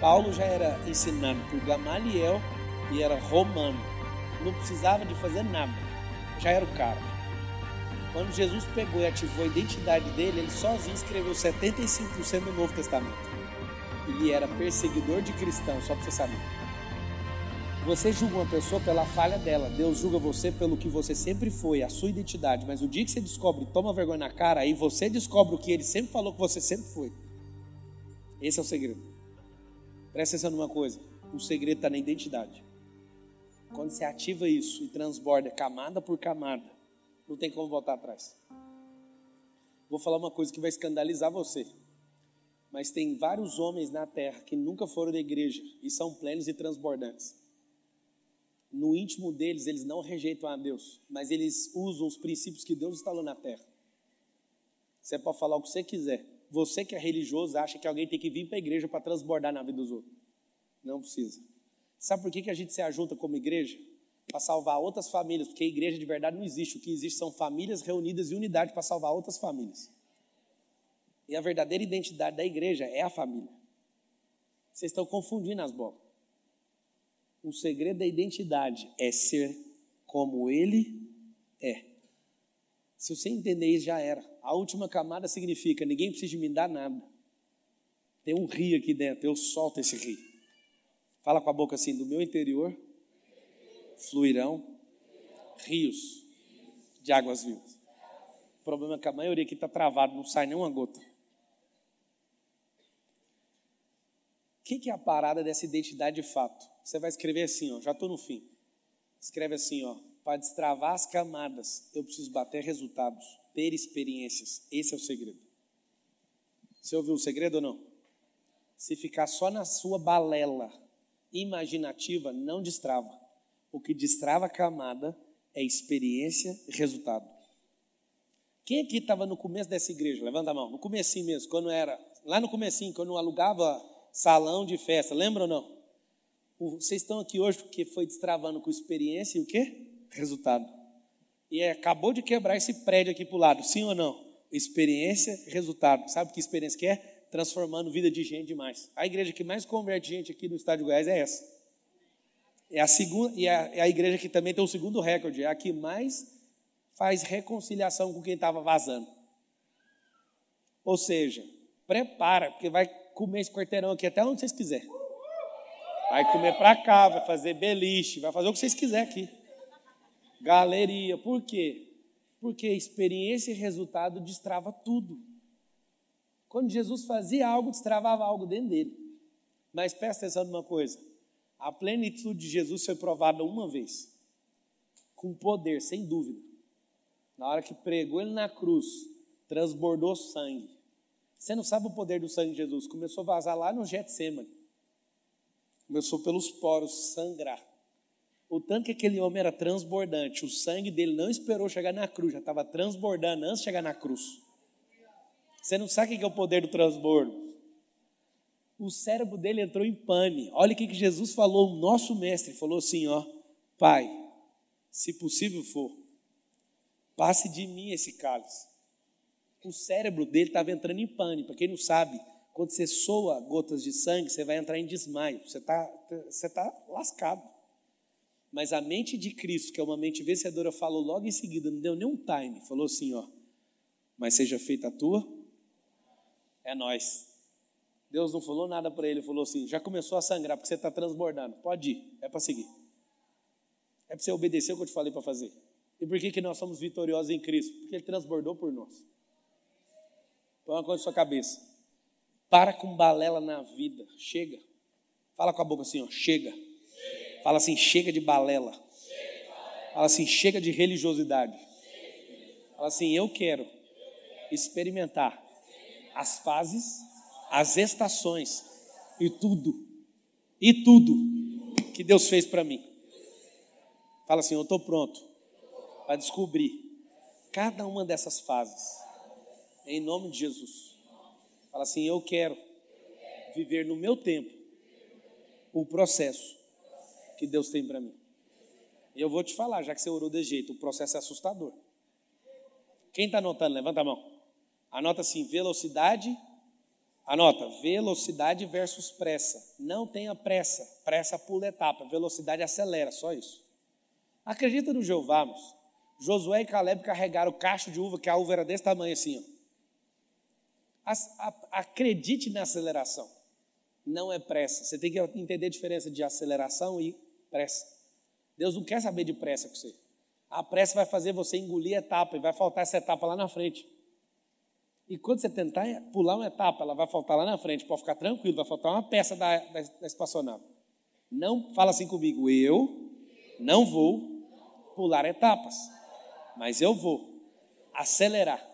Paulo já era ensinado por Gamaliel e era romano. Não precisava de fazer nada. Já era o cara. Quando Jesus pegou e ativou a identidade dele, ele sozinho escreveu 75% do Novo Testamento. Ele era perseguidor de cristãos, só para você saber. Você julga uma pessoa pela falha dela. Deus julga você pelo que você sempre foi, a sua identidade. Mas o dia que você descobre, toma vergonha na cara, aí você descobre o que ele sempre falou que você sempre foi. Esse é o segredo. Presta atenção numa coisa: o segredo está na identidade. Quando você ativa isso e transborda camada por camada, não tem como voltar atrás. Vou falar uma coisa que vai escandalizar você. Mas tem vários homens na terra que nunca foram da igreja e são plenos e transbordantes. No íntimo deles, eles não rejeitam a Deus, mas eles usam os princípios que Deus instalou na terra. Você pode falar o que você quiser, você que é religioso acha que alguém tem que vir para a igreja para transbordar na vida dos outros. Não precisa. Sabe por que, que a gente se ajunta como igreja? Para salvar outras famílias, porque a igreja de verdade não existe. O que existe são famílias reunidas em unidade para salvar outras famílias. E a verdadeira identidade da igreja é a família. Vocês estão confundindo as bolas. O segredo da identidade é ser como ele é. Se você entender isso, já era. A última camada significa: ninguém precisa me dar nada. Tem um rio aqui dentro, eu solto esse rio. Fala com a boca assim: do meu interior fluirão rios de águas vivas. O problema é que a maioria aqui está travado, não sai nenhuma gota. O que, que é a parada dessa identidade de fato? Você vai escrever assim, ó, já estou no fim. Escreve assim, ó, para destravar as camadas, eu preciso bater resultados, ter experiências. Esse é o segredo. Você ouviu o segredo ou não? Se ficar só na sua balela imaginativa, não destrava. O que destrava a camada é experiência e resultado. Quem aqui estava no começo dessa igreja? Levanta a mão. No comecinho mesmo, quando era, lá no comecinho, quando alugava salão de festa, lembra ou não? Vocês estão aqui hoje porque foi destravando com experiência e o quê? resultado. E é, acabou de quebrar esse prédio aqui para o lado, sim ou não? Experiência, resultado. Sabe que experiência que é? Transformando vida de gente demais. A igreja que mais converte gente aqui no estado de Goiás é essa. É a segunda, e é, a igreja que também tem o segundo recorde, é a que mais faz reconciliação com quem estava vazando. Ou seja, prepara, porque vai comer esse quarteirão aqui até onde vocês quiserem. Vai comer para cá, vai fazer beliche, vai fazer o que vocês quiserem aqui. Galeria. Por quê? Porque experiência e resultado destrava tudo. Quando Jesus fazia algo, destravava algo dentro dele. Mas presta atenção numa coisa: a plenitude de Jesus foi provada uma vez, com poder, sem dúvida. Na hora que pregou ele na cruz, transbordou sangue. Você não sabe o poder do sangue de Jesus? Começou a vazar lá no Getsemane. Começou pelos poros sangrar. O tanto que aquele homem era transbordante, o sangue dele não esperou chegar na cruz, já estava transbordando antes de chegar na cruz. Você não sabe o que é o poder do transbordo? O cérebro dele entrou em pane. Olha o que, Jesus falou, o nosso mestre falou assim, ó, Pai, se possível for, passe de mim esse cálice. O cérebro dele estava entrando em pane. Para quem não sabe, quando você soa gotas de sangue, você vai entrar em desmaio. Você está você tá lascado. Mas a mente de Cristo, que é uma mente vencedora, falou logo em seguida, não deu nenhum time. Falou assim, ó, mas seja feita a tua, é nós. Deus não falou nada para ele, falou assim: já começou a sangrar porque você está transbordando. Pode ir, é para seguir. É para você obedecer o que eu te falei para fazer. E por que, que nós somos vitoriosos em Cristo? Porque Ele transbordou por nós. Põe uma coisa na sua cabeça. Para com balela na vida. Chega. Fala com a boca assim, ó. Chega. chega. Fala assim, chega de balela. chega balela. Fala assim, chega de religiosidade. Fala assim, eu quero experimentar as fases as estações e tudo, e tudo que Deus fez para mim. Fala assim: Eu estou pronto para descobrir cada uma dessas fases, em nome de Jesus. Fala assim: Eu quero viver no meu tempo o processo que Deus tem para mim. E eu vou te falar, já que você orou de jeito, o processo é assustador. Quem está anotando? Levanta a mão. Anota assim: velocidade Anota, velocidade versus pressa. Não tenha pressa. Pressa pula etapa, velocidade acelera, só isso. Acredita no Jeová, moço. Josué e Caleb carregaram o cacho de uva, que a uva era desse tamanho assim. Ó. Acredite na aceleração. Não é pressa. Você tem que entender a diferença de aceleração e pressa. Deus não quer saber de pressa com você. A pressa vai fazer você engolir a etapa e vai faltar essa etapa lá na frente. E quando você tentar pular uma etapa, ela vai faltar lá na frente, pode ficar tranquilo, vai faltar uma peça da, da, da espaçonave. Não fala assim comigo, eu não vou pular etapas, mas eu vou acelerar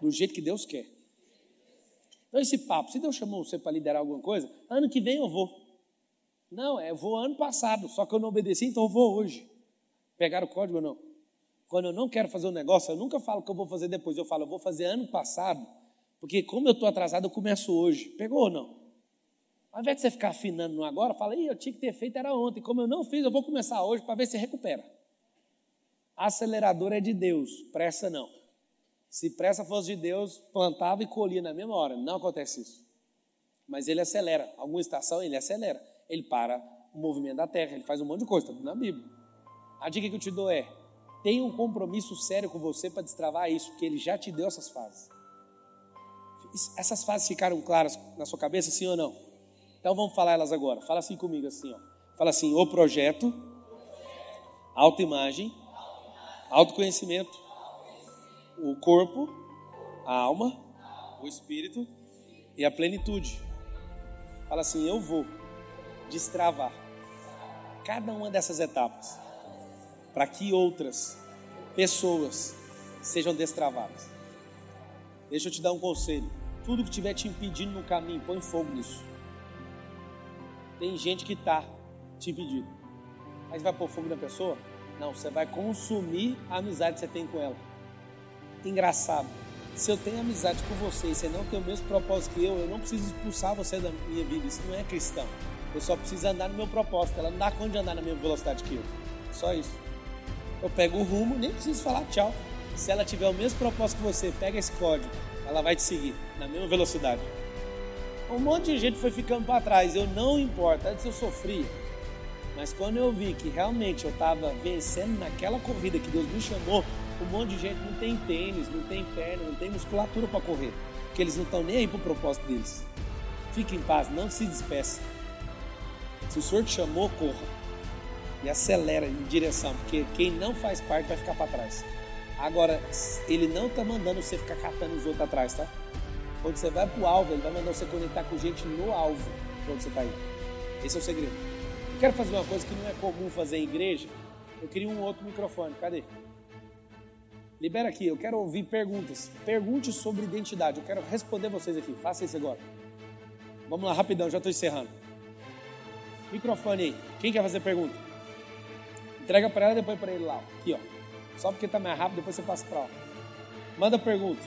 do jeito que Deus quer. Então, esse papo, se Deus chamou você para liderar alguma coisa, ano que vem eu vou. Não, é, eu vou ano passado, só que eu não obedeci, então eu vou hoje. Pegaram o código ou não? Quando eu não quero fazer um negócio, eu nunca falo que eu vou fazer depois. Eu falo, eu vou fazer ano passado, porque como eu estou atrasado, eu começo hoje. Pegou ou não? Ao invés de você ficar afinando no agora, fala, Ih, eu tinha que ter feito, era ontem. Como eu não fiz, eu vou começar hoje para ver se recupera. Acelerador é de Deus, pressa não. Se pressa fosse de Deus, plantava e colhia na mesma hora. Não acontece isso. Mas ele acelera. Alguma estação, ele acelera. Ele para o movimento da terra, ele faz um monte de coisa, está na Bíblia. A dica que eu te dou é: Tenha um compromisso sério com você para destravar isso, porque ele já te deu essas fases. Essas fases ficaram claras na sua cabeça, sim ou não? Então vamos falar elas agora. Fala assim comigo, assim, ó. Fala assim: o projeto, autoimagem, autoconhecimento, o corpo, a alma, o espírito e a plenitude. Fala assim: eu vou destravar cada uma dessas etapas para que outras pessoas sejam destravadas. Deixa eu te dar um conselho. Tudo que estiver te impedindo no caminho, põe fogo nisso. Tem gente que está te impedindo. Mas vai pôr fogo na pessoa? Não, você vai consumir a amizade que você tem com ela. Engraçado. Se eu tenho amizade com você e você não tem o mesmo propósito que eu, eu não preciso expulsar você da minha vida. Isso não é cristão. Eu só preciso andar no meu propósito. Ela não dá conta de andar na mesma velocidade que eu. Só isso eu pego o rumo, nem preciso falar tchau. Se ela tiver o mesmo propósito que você, pega esse código, ela vai te seguir na mesma velocidade. Um monte de gente foi ficando para trás, eu não importa, antes eu sofria. Mas quando eu vi que realmente eu estava vencendo naquela corrida que Deus me chamou, um monte de gente não tem tênis, não tem perna, não tem musculatura para correr, porque eles não estão nem aí para o propósito deles. Fique em paz, não se despeça. Se o Senhor te chamou, corra e acelera em direção, porque quem não faz parte vai ficar para trás. Agora, ele não está mandando você ficar catando os outros atrás, tá? Quando você vai para o alvo, ele vai mandar você conectar com gente no alvo, quando você está aí. Esse é o segredo. Eu quero fazer uma coisa que não é comum fazer em igreja. Eu queria um outro microfone. Cadê? Libera aqui, eu quero ouvir perguntas. Pergunte sobre identidade. Eu quero responder vocês aqui. Faça isso agora. Vamos lá, rapidão, já estou encerrando. Microfone aí. Quem quer fazer pergunta? Entrega para ela e depois para ele lá. Aqui, ó. Só porque tá mais rápido, depois você passa para lá. Manda pergunta.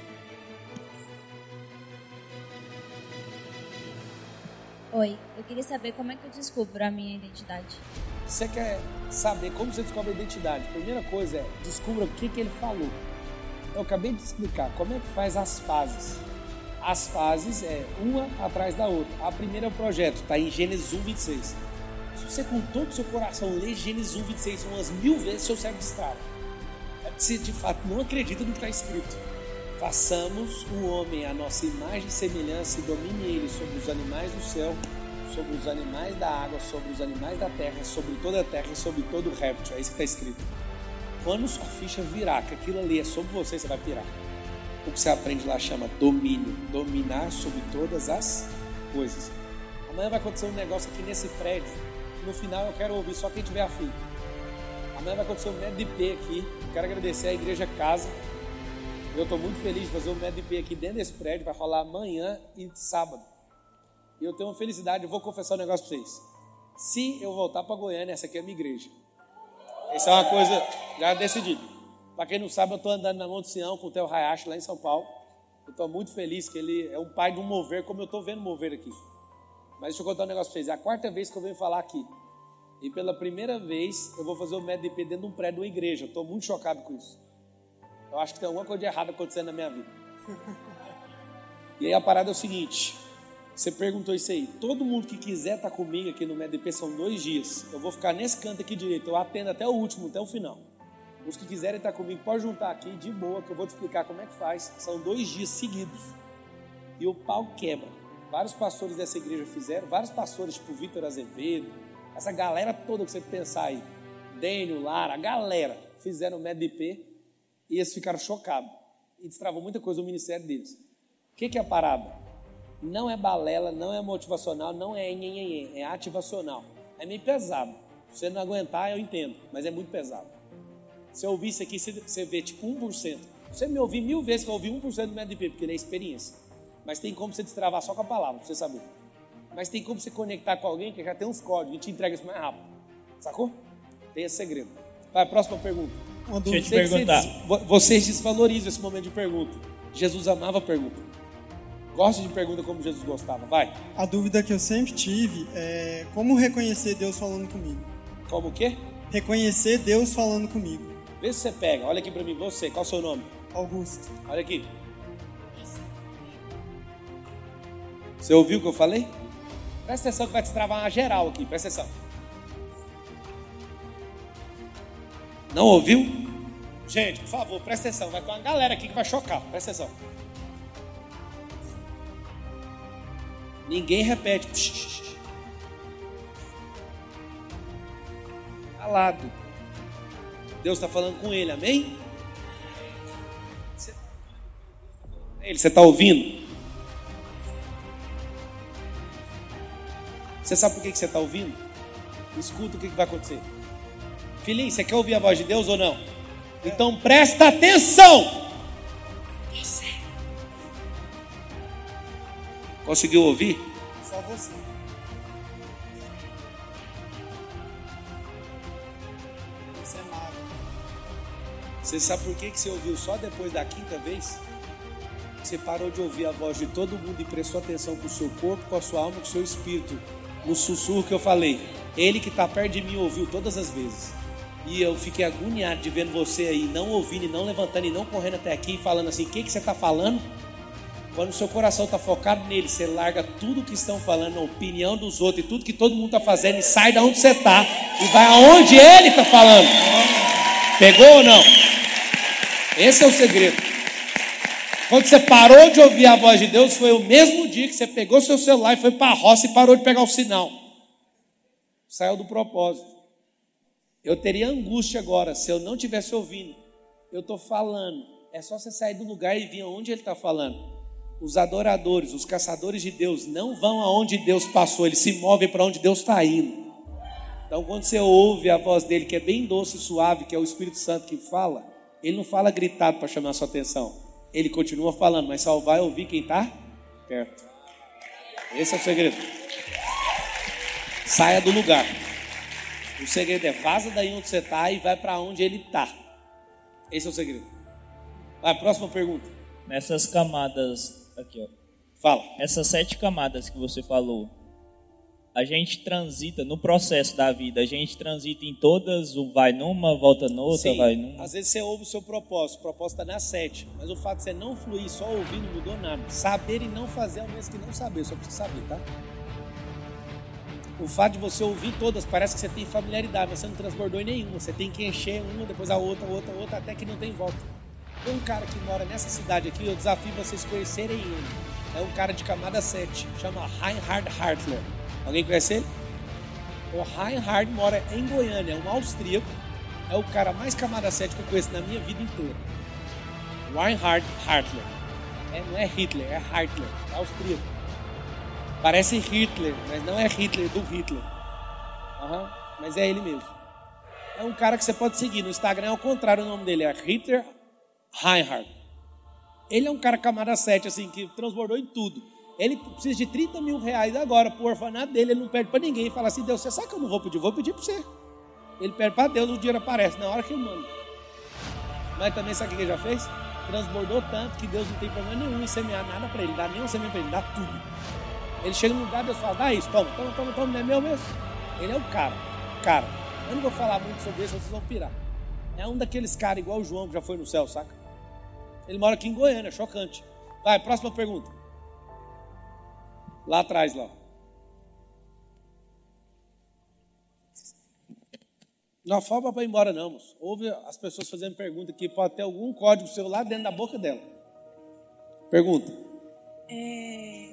Oi, eu queria saber como é que eu descubro a minha identidade. Você quer saber como você descobre a identidade? Primeira coisa é descubra o que, que ele falou. Eu acabei de explicar como é que faz as fases. As fases é uma atrás da outra. A primeira é o projeto, está em Gênesis 1, 26. Você com todo o seu coração ler Gênesis 1, 26 umas mil vezes, seu cérebro destrava. É porque você de fato não acredita no que está escrito. Façamos o homem a nossa imagem e semelhança e domine ele sobre os animais do céu, sobre os animais da água, sobre os animais da terra, sobre toda a terra e sobre todo o réptil. É isso que está escrito. Quando sua ficha virar, que aquilo ali é sobre você, você vai pirar. O que você aprende lá chama domínio, dominar sobre todas as coisas. Amanhã vai acontecer um negócio aqui nesse prédio. No final eu quero ouvir só quem tiver afim. Amanhã vai acontecer um MEDP aqui. Quero agradecer a Igreja Casa. Eu estou muito feliz de fazer um MEDP aqui dentro desse prédio. Vai rolar amanhã e sábado. E eu tenho uma felicidade, eu vou confessar um negócio para vocês. Se eu voltar para Goiânia, essa aqui é a minha igreja. Essa é uma coisa já decidida. Para quem não sabe, eu estou andando na Monte Sião com o Theo Hayashi lá em São Paulo. Eu estou muito feliz que ele é um pai de um mover, como eu estou vendo mover aqui. Mas deixa eu contar um negócio para vocês. É a quarta vez que eu venho falar aqui. E pela primeira vez eu vou fazer o MEDP dentro de um prédio de uma igreja. Estou muito chocado com isso. Eu acho que tem alguma coisa de errado acontecendo na minha vida. E aí a parada é o seguinte: você perguntou isso aí. Todo mundo que quiser estar tá comigo aqui no MEDP são dois dias. Eu vou ficar nesse canto aqui direito. Eu atendo até o último, até o final. Os que quiserem estar tá comigo, pode juntar aqui de boa, que eu vou te explicar como é que faz. São dois dias seguidos. E o pau quebra. Vários pastores dessa igreja fizeram, vários pastores, tipo Vitor Azevedo, essa galera toda que você pensar aí, Dênio, Lara, a galera, fizeram o MEDP e eles ficaram chocados. E destravou muita coisa no ministério deles. O que, que é a parada? Não é balela, não é motivacional, não é nhenhenhen, é ativacional. É meio pesado. Se você não aguentar, eu entendo, mas é muito pesado. Se eu ouvir isso aqui, você vê tipo 1%. Você me ouvir mil vezes que eu ouvi 1% do MEDP, porque ele é experiência. Mas tem como você destravar só com a palavra, pra você saber. Mas tem como você conectar com alguém que já tem uns códigos e te entrega isso mais rápido. Sacou? Tem esse segredo. Vai, próxima pergunta. Deixa eu te perguntar. Vocês, vocês desvalorizam esse momento de pergunta. Jesus amava a pergunta. Gosta de pergunta como Jesus gostava. Vai. A dúvida que eu sempre tive é como reconhecer Deus falando comigo. Como o quê? Reconhecer Deus falando comigo. Vê se você pega. Olha aqui para mim, você. Qual é o seu nome? Augusto. Olha aqui. Você ouviu o que eu falei? Presta atenção que vai te travar uma geral aqui. Presta atenção. Não ouviu? Gente, por favor, presta atenção. Vai ter uma galera aqui que vai chocar. Presta atenção. Ninguém repete. Calado. Deus está falando com ele, amém? Ele, você está ouvindo? Você sabe por que você está ouvindo? Escuta o que vai acontecer. Filhinho, você quer ouvir a voz de Deus ou não? Então presta atenção. Conseguiu ouvir? Só você. Você é mago. Você sabe por que, que você ouviu só depois da quinta vez? Você parou de ouvir a voz de todo mundo e prestou atenção com o seu corpo, com a sua alma, com o seu espírito. No sussurro que eu falei. Ele que está perto de mim ouviu todas as vezes. E eu fiquei agoniado de vendo você aí, não ouvindo e não levantando e não correndo até aqui, falando assim: o que, que você está falando? Quando o seu coração está focado nele, você larga tudo que estão falando, a opinião dos outros e tudo que todo mundo está fazendo e sai da onde você está e vai aonde ele está falando. Pegou ou não? Esse é o segredo. Quando você parou de ouvir a voz de Deus, foi o mesmo dia que você pegou seu celular e foi para a roça e parou de pegar o sinal. Saiu do propósito. Eu teria angústia agora se eu não tivesse ouvindo. Eu estou falando. É só você sair do lugar e vir aonde ele está falando. Os adoradores, os caçadores de Deus, não vão aonde Deus passou, eles se movem para onde Deus está indo. Então, quando você ouve a voz dele, que é bem doce e suave, que é o Espírito Santo que fala, ele não fala gritado para chamar a sua atenção. Ele continua falando, mas só vai ouvir quem está perto. Esse é o segredo. Saia do lugar. O segredo é vaza daí onde você está e vai para onde ele está. Esse é o segredo. Vai, próxima pergunta. Nessas camadas Aqui, ó. Fala. Essas sete camadas que você falou, a gente transita no processo da vida, a gente transita em todas, vai numa, volta noutra, Sim, vai numa. Às vezes você ouve o seu propósito, o propósito está na sete, mas o fato de você não fluir, só ouvir, não mudou nada. Saber e não fazer é o mesmo que não saber, só precisa saber, tá? O fato de você ouvir todas, parece que você tem familiaridade, mas você não transbordou em nenhuma. Você tem que encher uma, depois a outra, a outra, a outra, até que não tem volta. Tem um cara que mora nessa cidade aqui, eu desafio vocês conhecerem ele. É um cara de camada 7, chama Reinhard Hartler. Alguém conhece ele? O Reinhard mora em Goiânia, é um austríaco. É o cara mais camada 7 que eu conheço na minha vida inteira. Reinhard Hartler. É, não é Hitler, é Hartler, é austríaco. Parece Hitler, mas não é Hitler do Hitler. Aham, mas é ele mesmo. É um cara que você pode seguir. No Instagram é o contrário, o nome dele é Hitler Reinhard. Ele é um cara camada 7, assim, que transbordou em tudo. Ele precisa de 30 mil reais agora pro orfanato dele, ele não pede para ninguém. Fala assim, Deus, você sabe que eu não vou pedir? Vou pedir para você. Ele pede para Deus, o dinheiro aparece na hora que ele manda. Mas também sabe o que ele já fez? Transbordou tanto que Deus não tem problema nenhum em semear nada para ele, dá nem um semente para ele, dá tudo. Ele chega no lugar, Deus fala, dá isso, toma, toma, toma, toma, não é meu mesmo? Ele é o cara, cara. Eu não vou falar muito sobre isso, vocês vão pirar. É um daqueles caras igual o João que já foi no céu, saca? Ele mora aqui em Goiânia, chocante. Vai, próxima pergunta. Lá atrás, lá. Não forma para ir embora, não, moço. Ouve as pessoas fazendo pergunta aqui, pode ter algum código seu lá dentro da boca dela. Pergunta. É,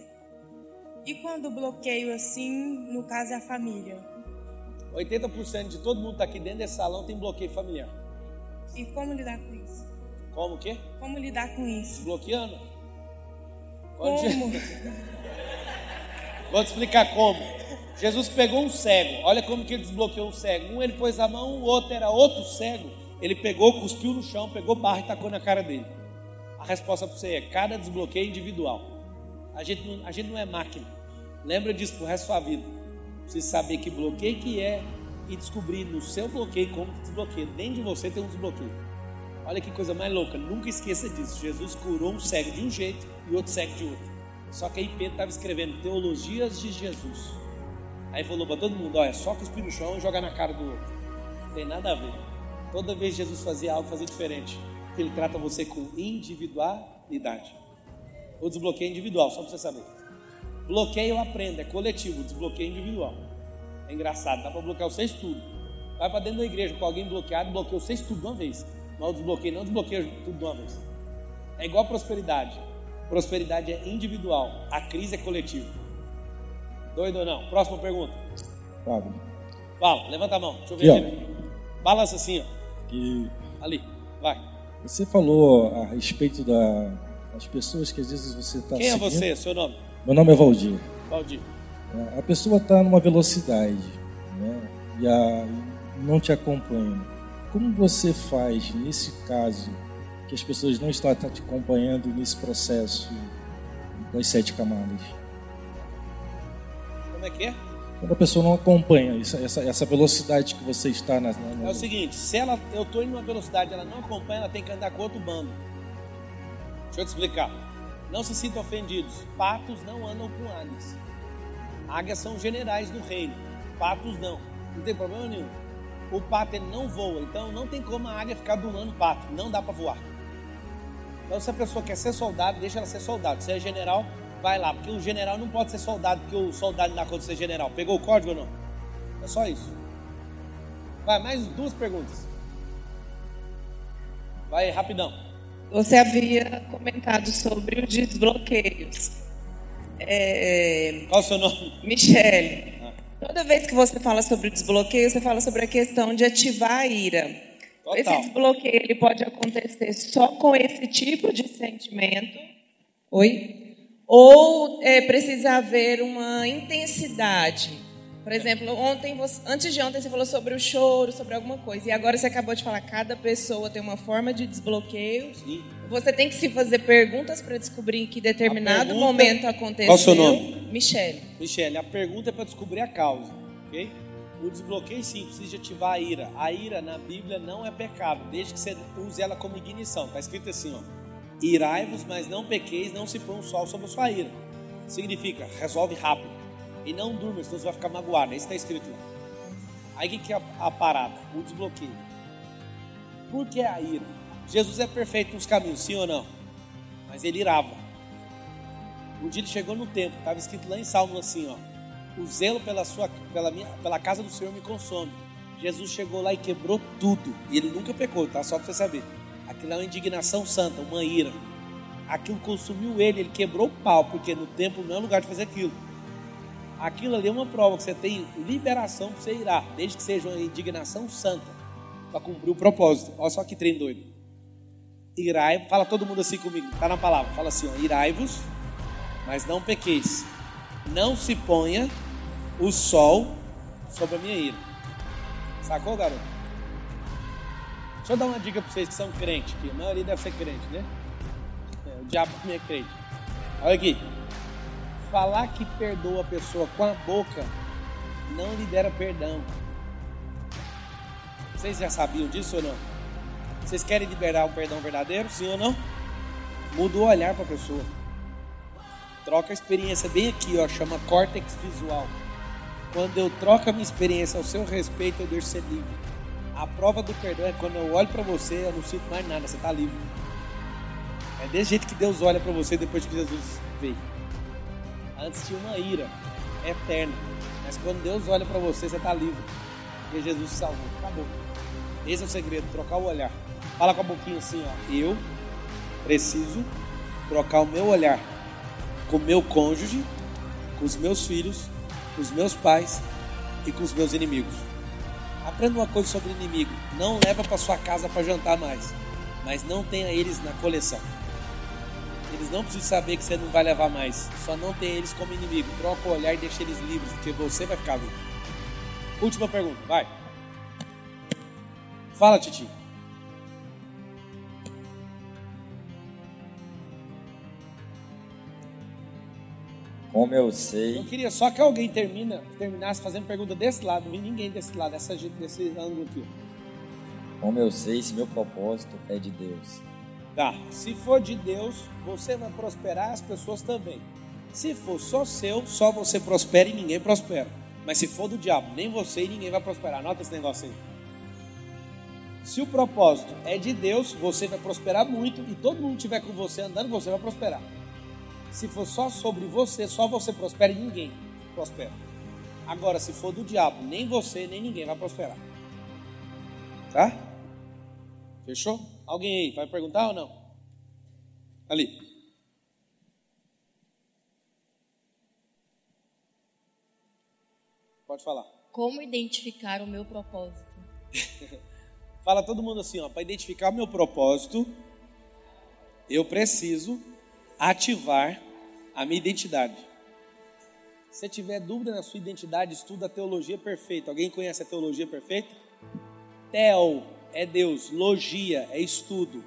E quando bloqueio assim, no caso é a família? 80% de todo mundo que está aqui dentro desse salão tem bloqueio familiar. E como lidar com isso? Como o quê? Como lidar com isso? Bloqueando? Como? Vou te explicar como. Jesus pegou um cego. Olha como que ele desbloqueou um cego. Um ele pôs a mão, o outro era outro cego. Ele pegou, cuspiu no chão, pegou barra e tacou na cara dele. A resposta para você é: cada desbloqueio é individual. A gente não, a gente não é máquina. Lembra disso pro resto da sua vida. Precisa saber que bloqueio que é e descobrir no seu bloqueio como que desbloqueia. Dentro de você tem um desbloqueio. Olha que coisa mais louca. Nunca esqueça disso. Jesus curou um cego de um jeito e outro cego de outro. Só que aí Pedro estava escrevendo teologias de Jesus. Aí falou para todo mundo: olha, só cuspir no chão e jogar na cara do outro. Não tem nada a ver. Toda vez que Jesus fazia algo, fazia diferente. Ele trata você com individualidade. O desbloqueio individual, só para você saber. Bloqueio eu aprendo, é coletivo, desbloqueio individual. É engraçado, dá para bloquear vocês tudo. Vai para dentro da igreja com alguém bloqueado, bloqueia vocês tudo de uma vez. Mas o desbloqueio não desbloqueia tudo de uma vez. É igual prosperidade. Prosperidade é individual, a crise é coletiva. Doido ou não? Próxima pergunta. Fábio, Fala, levanta a mão, deixa eu ver. Aqui. Balança assim, ó. Ali, vai. você falou a respeito da- das pessoas que às vezes você está Quem é você? Seu nome? Meu nome é Valdir. Valdir. É, A pessoa está numa velocidade né, e a- não te acompanha. Como você faz nesse caso que as pessoas não estão te acompanhando nesse processo das sete camadas? Como é que é? Quando a pessoa não acompanha essa, essa, velocidade que você está na, na- É o seguinte, se ela, eu estou indo numa velocidade, ela não acompanha, ela tem que andar com outro bando. Deixa eu te explicar. Não se sintam ofendidos. Patos não andam com águias. Águias são generais do reino. Patos não. Não tem problema nenhum. O pato ele não voa, então não tem como a águia ficar adulando o pato. Não dá para voar. Então se a pessoa quer ser soldado, deixa ela ser soldado. Se é general, vai lá. Porque o general não pode ser soldado, porque o soldado não dá conta de ser general. Pegou o código ou não? É só isso. Vai, mais duas perguntas. Vai, rapidão. Você havia comentado sobre os desbloqueios. É, Qual o seu nome? Michele, Ah. toda vez que você fala sobre o desbloqueio, você fala sobre a questão de ativar a ira. Total. Esse desbloqueio ele pode acontecer só com esse tipo de sentimento, oi? Ou é, precisa haver uma intensidade. Por exemplo, ontem, você- antes de ontem você falou sobre o choro, sobre alguma coisa, e agora você acabou de falar cada pessoa tem uma forma de desbloqueio. Sim. Você tem que se fazer perguntas para descobrir em que determinado pergunta- momento aconteceu. Qual o seu nome? Michele. Michele, a pergunta é para descobrir a causa, ok? O desbloqueio sim, precisa de ativar a ira. A ira na Bíblia não é pecado, desde que você use ela como ignição. Está escrito assim, ó. Irai-vos, mas não pequeis, não se põe um sol sobre a sua ira. Significa, resolve rápido. E não durma, senão você vai ficar magoado. É isso está escrito lá. Aí o que, é a parada? O desbloqueio. Por que a ira? Jesus é perfeito nos caminhos, sim ou não? Mas ele irava. Um dia ele chegou no templo, estava escrito lá em Salmo assim, ó. O zelo pela, sua, pela, minha, pela casa do Senhor me consome. Jesus chegou lá e quebrou tudo. E ele nunca pecou, tá? Só para você saber. Aquilo é uma indignação santa, uma ira. Aquilo consumiu ele, ele quebrou o pau, porque no templo não é lugar de fazer aquilo. Aquilo ali é uma prova que você tem liberação para você irar, desde que seja uma indignação santa, para cumprir o propósito. Olha só que trem doido. Irai, fala todo mundo assim comigo, tá na palavra. Fala assim, ó, irai-vos, mas não pequeis. Não se ponha o sol sobre a minha ira. Sacou, garoto? Deixa eu dar uma dica para vocês que são crentes, que a maioria deve ser crente, né? É, o diabo também é crente. Olha aqui. Falar que perdoa a pessoa com a boca não libera perdão. Vocês já sabiam disso ou não? Vocês querem liberar o perdão verdadeiro, sim ou não? Muda o olhar para a pessoa. Troca a experiência bem aqui, ó, chama córtex visual. Quando eu troco a minha experiência ao seu respeito, eu deixo ser livre. A prova do perdão é quando eu olho para você, eu não sinto mais nada, você está livre. É desse jeito que Deus olha para você depois que Jesus veio. Antes tinha uma ira eterna, mas quando Deus olha para você, você está livre. Porque Jesus te salvou. Acabou. Esse é o segredo, trocar o olhar. Fala com a boquinha assim, ó. Eu preciso trocar o meu olhar com o meu cônjuge, com os meus filhos, com os meus pais e com os meus inimigos. Aprenda uma coisa sobre inimigo. Não leva para sua casa para jantar mais, mas não tenha eles na coleção. Eles não precisam saber que você não vai levar mais. Só não tenha eles como inimigo. Troca o olhar e deixa eles livres, porque você vai ficar livre. Última pergunta, vai. Fala, Titi. Como eu sei. Eu queria só que alguém termina, terminasse fazendo pergunta desse lado, não vi ninguém desse lado, dessa, desse ângulo aqui. Como eu sei se meu propósito é de Deus? Tá, se for de Deus, você vai prosperar, as pessoas também. Se for só seu, só você prospera e ninguém prospera. Mas se for do diabo, nem você e ninguém vai prosperar. Anota esse negócio aí. Se o propósito é de Deus, você vai prosperar muito e todo mundo estiver com você andando, você vai prosperar. Se for só sobre você, só você prospera e ninguém prospera. Agora, se for do diabo, nem você, nem ninguém vai prosperar. Tá? Fechou? Alguém aí vai perguntar ou não? Ali. Pode falar. Como identificar o meu propósito? Fala todo mundo assim, ó, para identificar o meu propósito, eu preciso ativar a minha identidade. Se tiver dúvida na sua identidade, estuda a teologia perfeita. Alguém conhece a teologia perfeita? Teo é Deus, logia é estudo.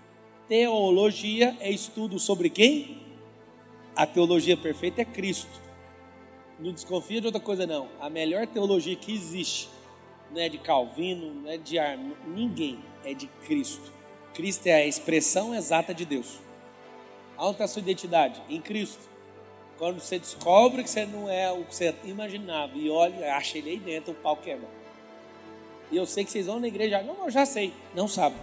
Teologia é estudo sobre quem? A teologia perfeita é Cristo. Não desconfia de outra coisa não. A melhor teologia que existe não é de Calvino, não é de Arno, ninguém, é de Cristo. Cristo é a expressão exata de Deus. Onde está a sua identidade? Em Cristo. Quando você descobre que você não é o que você imaginava e olha, acha ele aí dentro, o pau quebra. E eu sei que vocês vão na igreja, não, eu já sei, não sabe.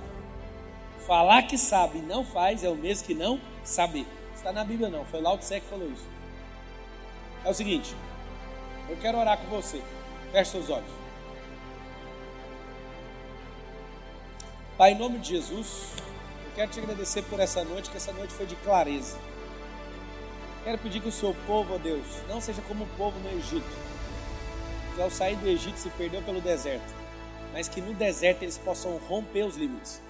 Falar que sabe e não faz é o mesmo que não saber. Está na Bíblia não, foi lá o que falou isso. É o seguinte, eu quero orar com você. Feche seus olhos. Pai, em nome de Jesus, quero te agradecer por essa noite, que essa noite foi de clareza. Quero pedir que o seu povo, ó Deus, não seja como o povo no Egito, que ao sair do Egito se perdeu pelo deserto, mas que no deserto eles possam romper os limites.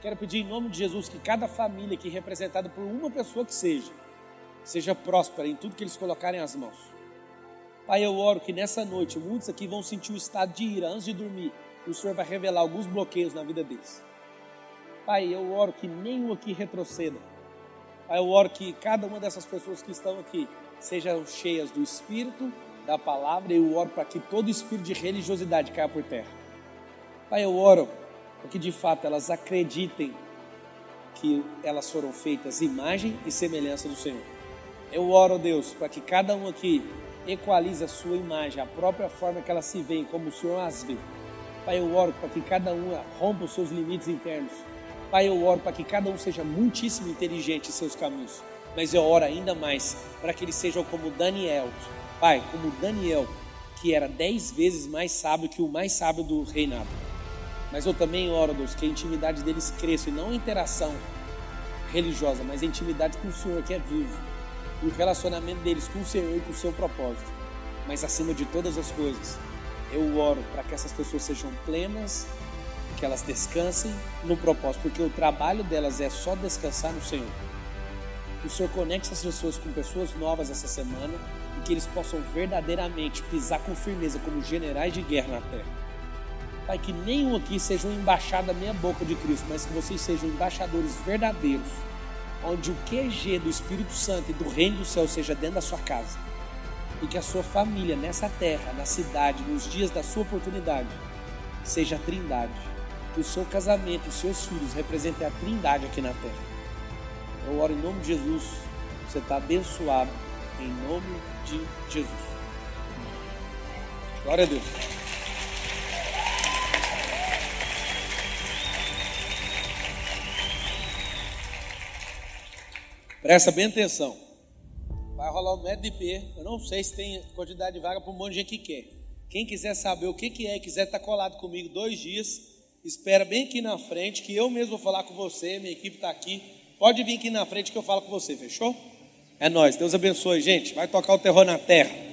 Quero pedir em nome de Jesus que cada família aqui representada por uma pessoa que seja, seja próspera em tudo que eles colocarem as mãos. Pai, eu oro que nessa noite muitos aqui vão sentir o estado de ira antes de dormir o Senhor vai revelar alguns bloqueios na vida deles. Pai, eu oro que nenhum aqui retroceda. Pai, eu oro que cada uma dessas pessoas que estão aqui sejam cheias do Espírito, da palavra, e eu oro para que todo espírito de religiosidade caia por terra. Pai, eu oro para que de fato elas acreditem que elas foram feitas imagem e semelhança do Senhor. Eu oro, Deus, para que cada um aqui equalize a sua imagem, a própria forma que ela se vê, como o Senhor as vê. Pai, eu oro para que cada um rompa os seus limites internos. Pai, eu oro para que cada um seja muitíssimo inteligente em seus caminhos. Mas eu oro ainda mais para que eles sejam como Daniel. Pai, como Daniel, que era dez vezes mais sábio que o mais sábio do reinado. Mas eu também oro, Deus, que a intimidade deles cresça e não a interação religiosa, mas a intimidade com o Senhor que é vivo. E o relacionamento deles com o Senhor e com o seu propósito. Mas acima de todas as coisas, eu oro para que essas pessoas sejam plenas, que elas descansem no propósito, porque o trabalho delas é só descansar no Senhor. O Senhor conecte essas pessoas com pessoas novas essa semana e que eles possam verdadeiramente pisar com firmeza como generais de guerra na terra. Pai, que nenhum aqui seja um embaixado da minha boca de Cristo, mas que vocês sejam embaixadores verdadeiros, onde o QG do Espírito Santo e do Reino do Céu seja dentro da sua casa. E que a sua família nessa terra, na cidade, nos dias da sua oportunidade, seja a trindade. Que o seu casamento, os seus filhos representem a trindade aqui na terra. Eu oro em nome de Jesus. Você está abençoado em nome de Jesus. Glória a Deus. Presta bem atenção. Vai rolar um método. Eu não sei se tem quantidade de vaga para um monte de gente que quer. Quem quiser saber o que, que é e quiser estar colado comigo dois dias, espera bem aqui na frente, que eu mesmo vou falar com você, minha equipe está aqui. Pode vir aqui na frente que eu falo com você, fechou? É nós. Deus abençoe, gente. Vai tocar o terror na terra.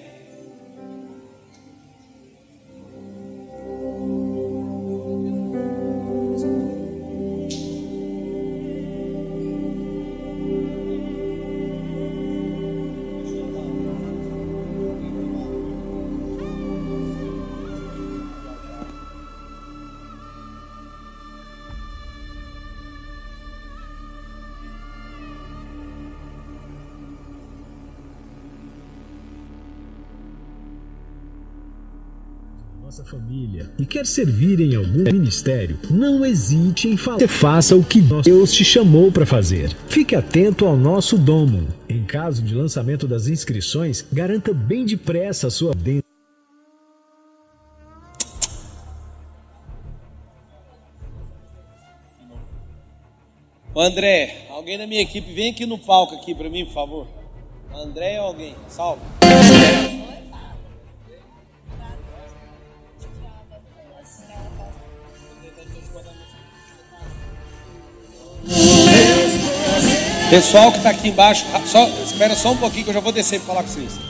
Quer servir em algum ministério, não hesite em falar. Faça o que Deus te chamou para fazer. Fique atento ao nosso domo. Em caso de lançamento das inscrições, garanta bem depressa a sua dentro. André, alguém da minha equipe, vem aqui no palco aqui para mim, por favor. André ou alguém? Salve. Pessoal que está aqui embaixo, só, espera só um pouquinho que eu já vou descer para falar com vocês.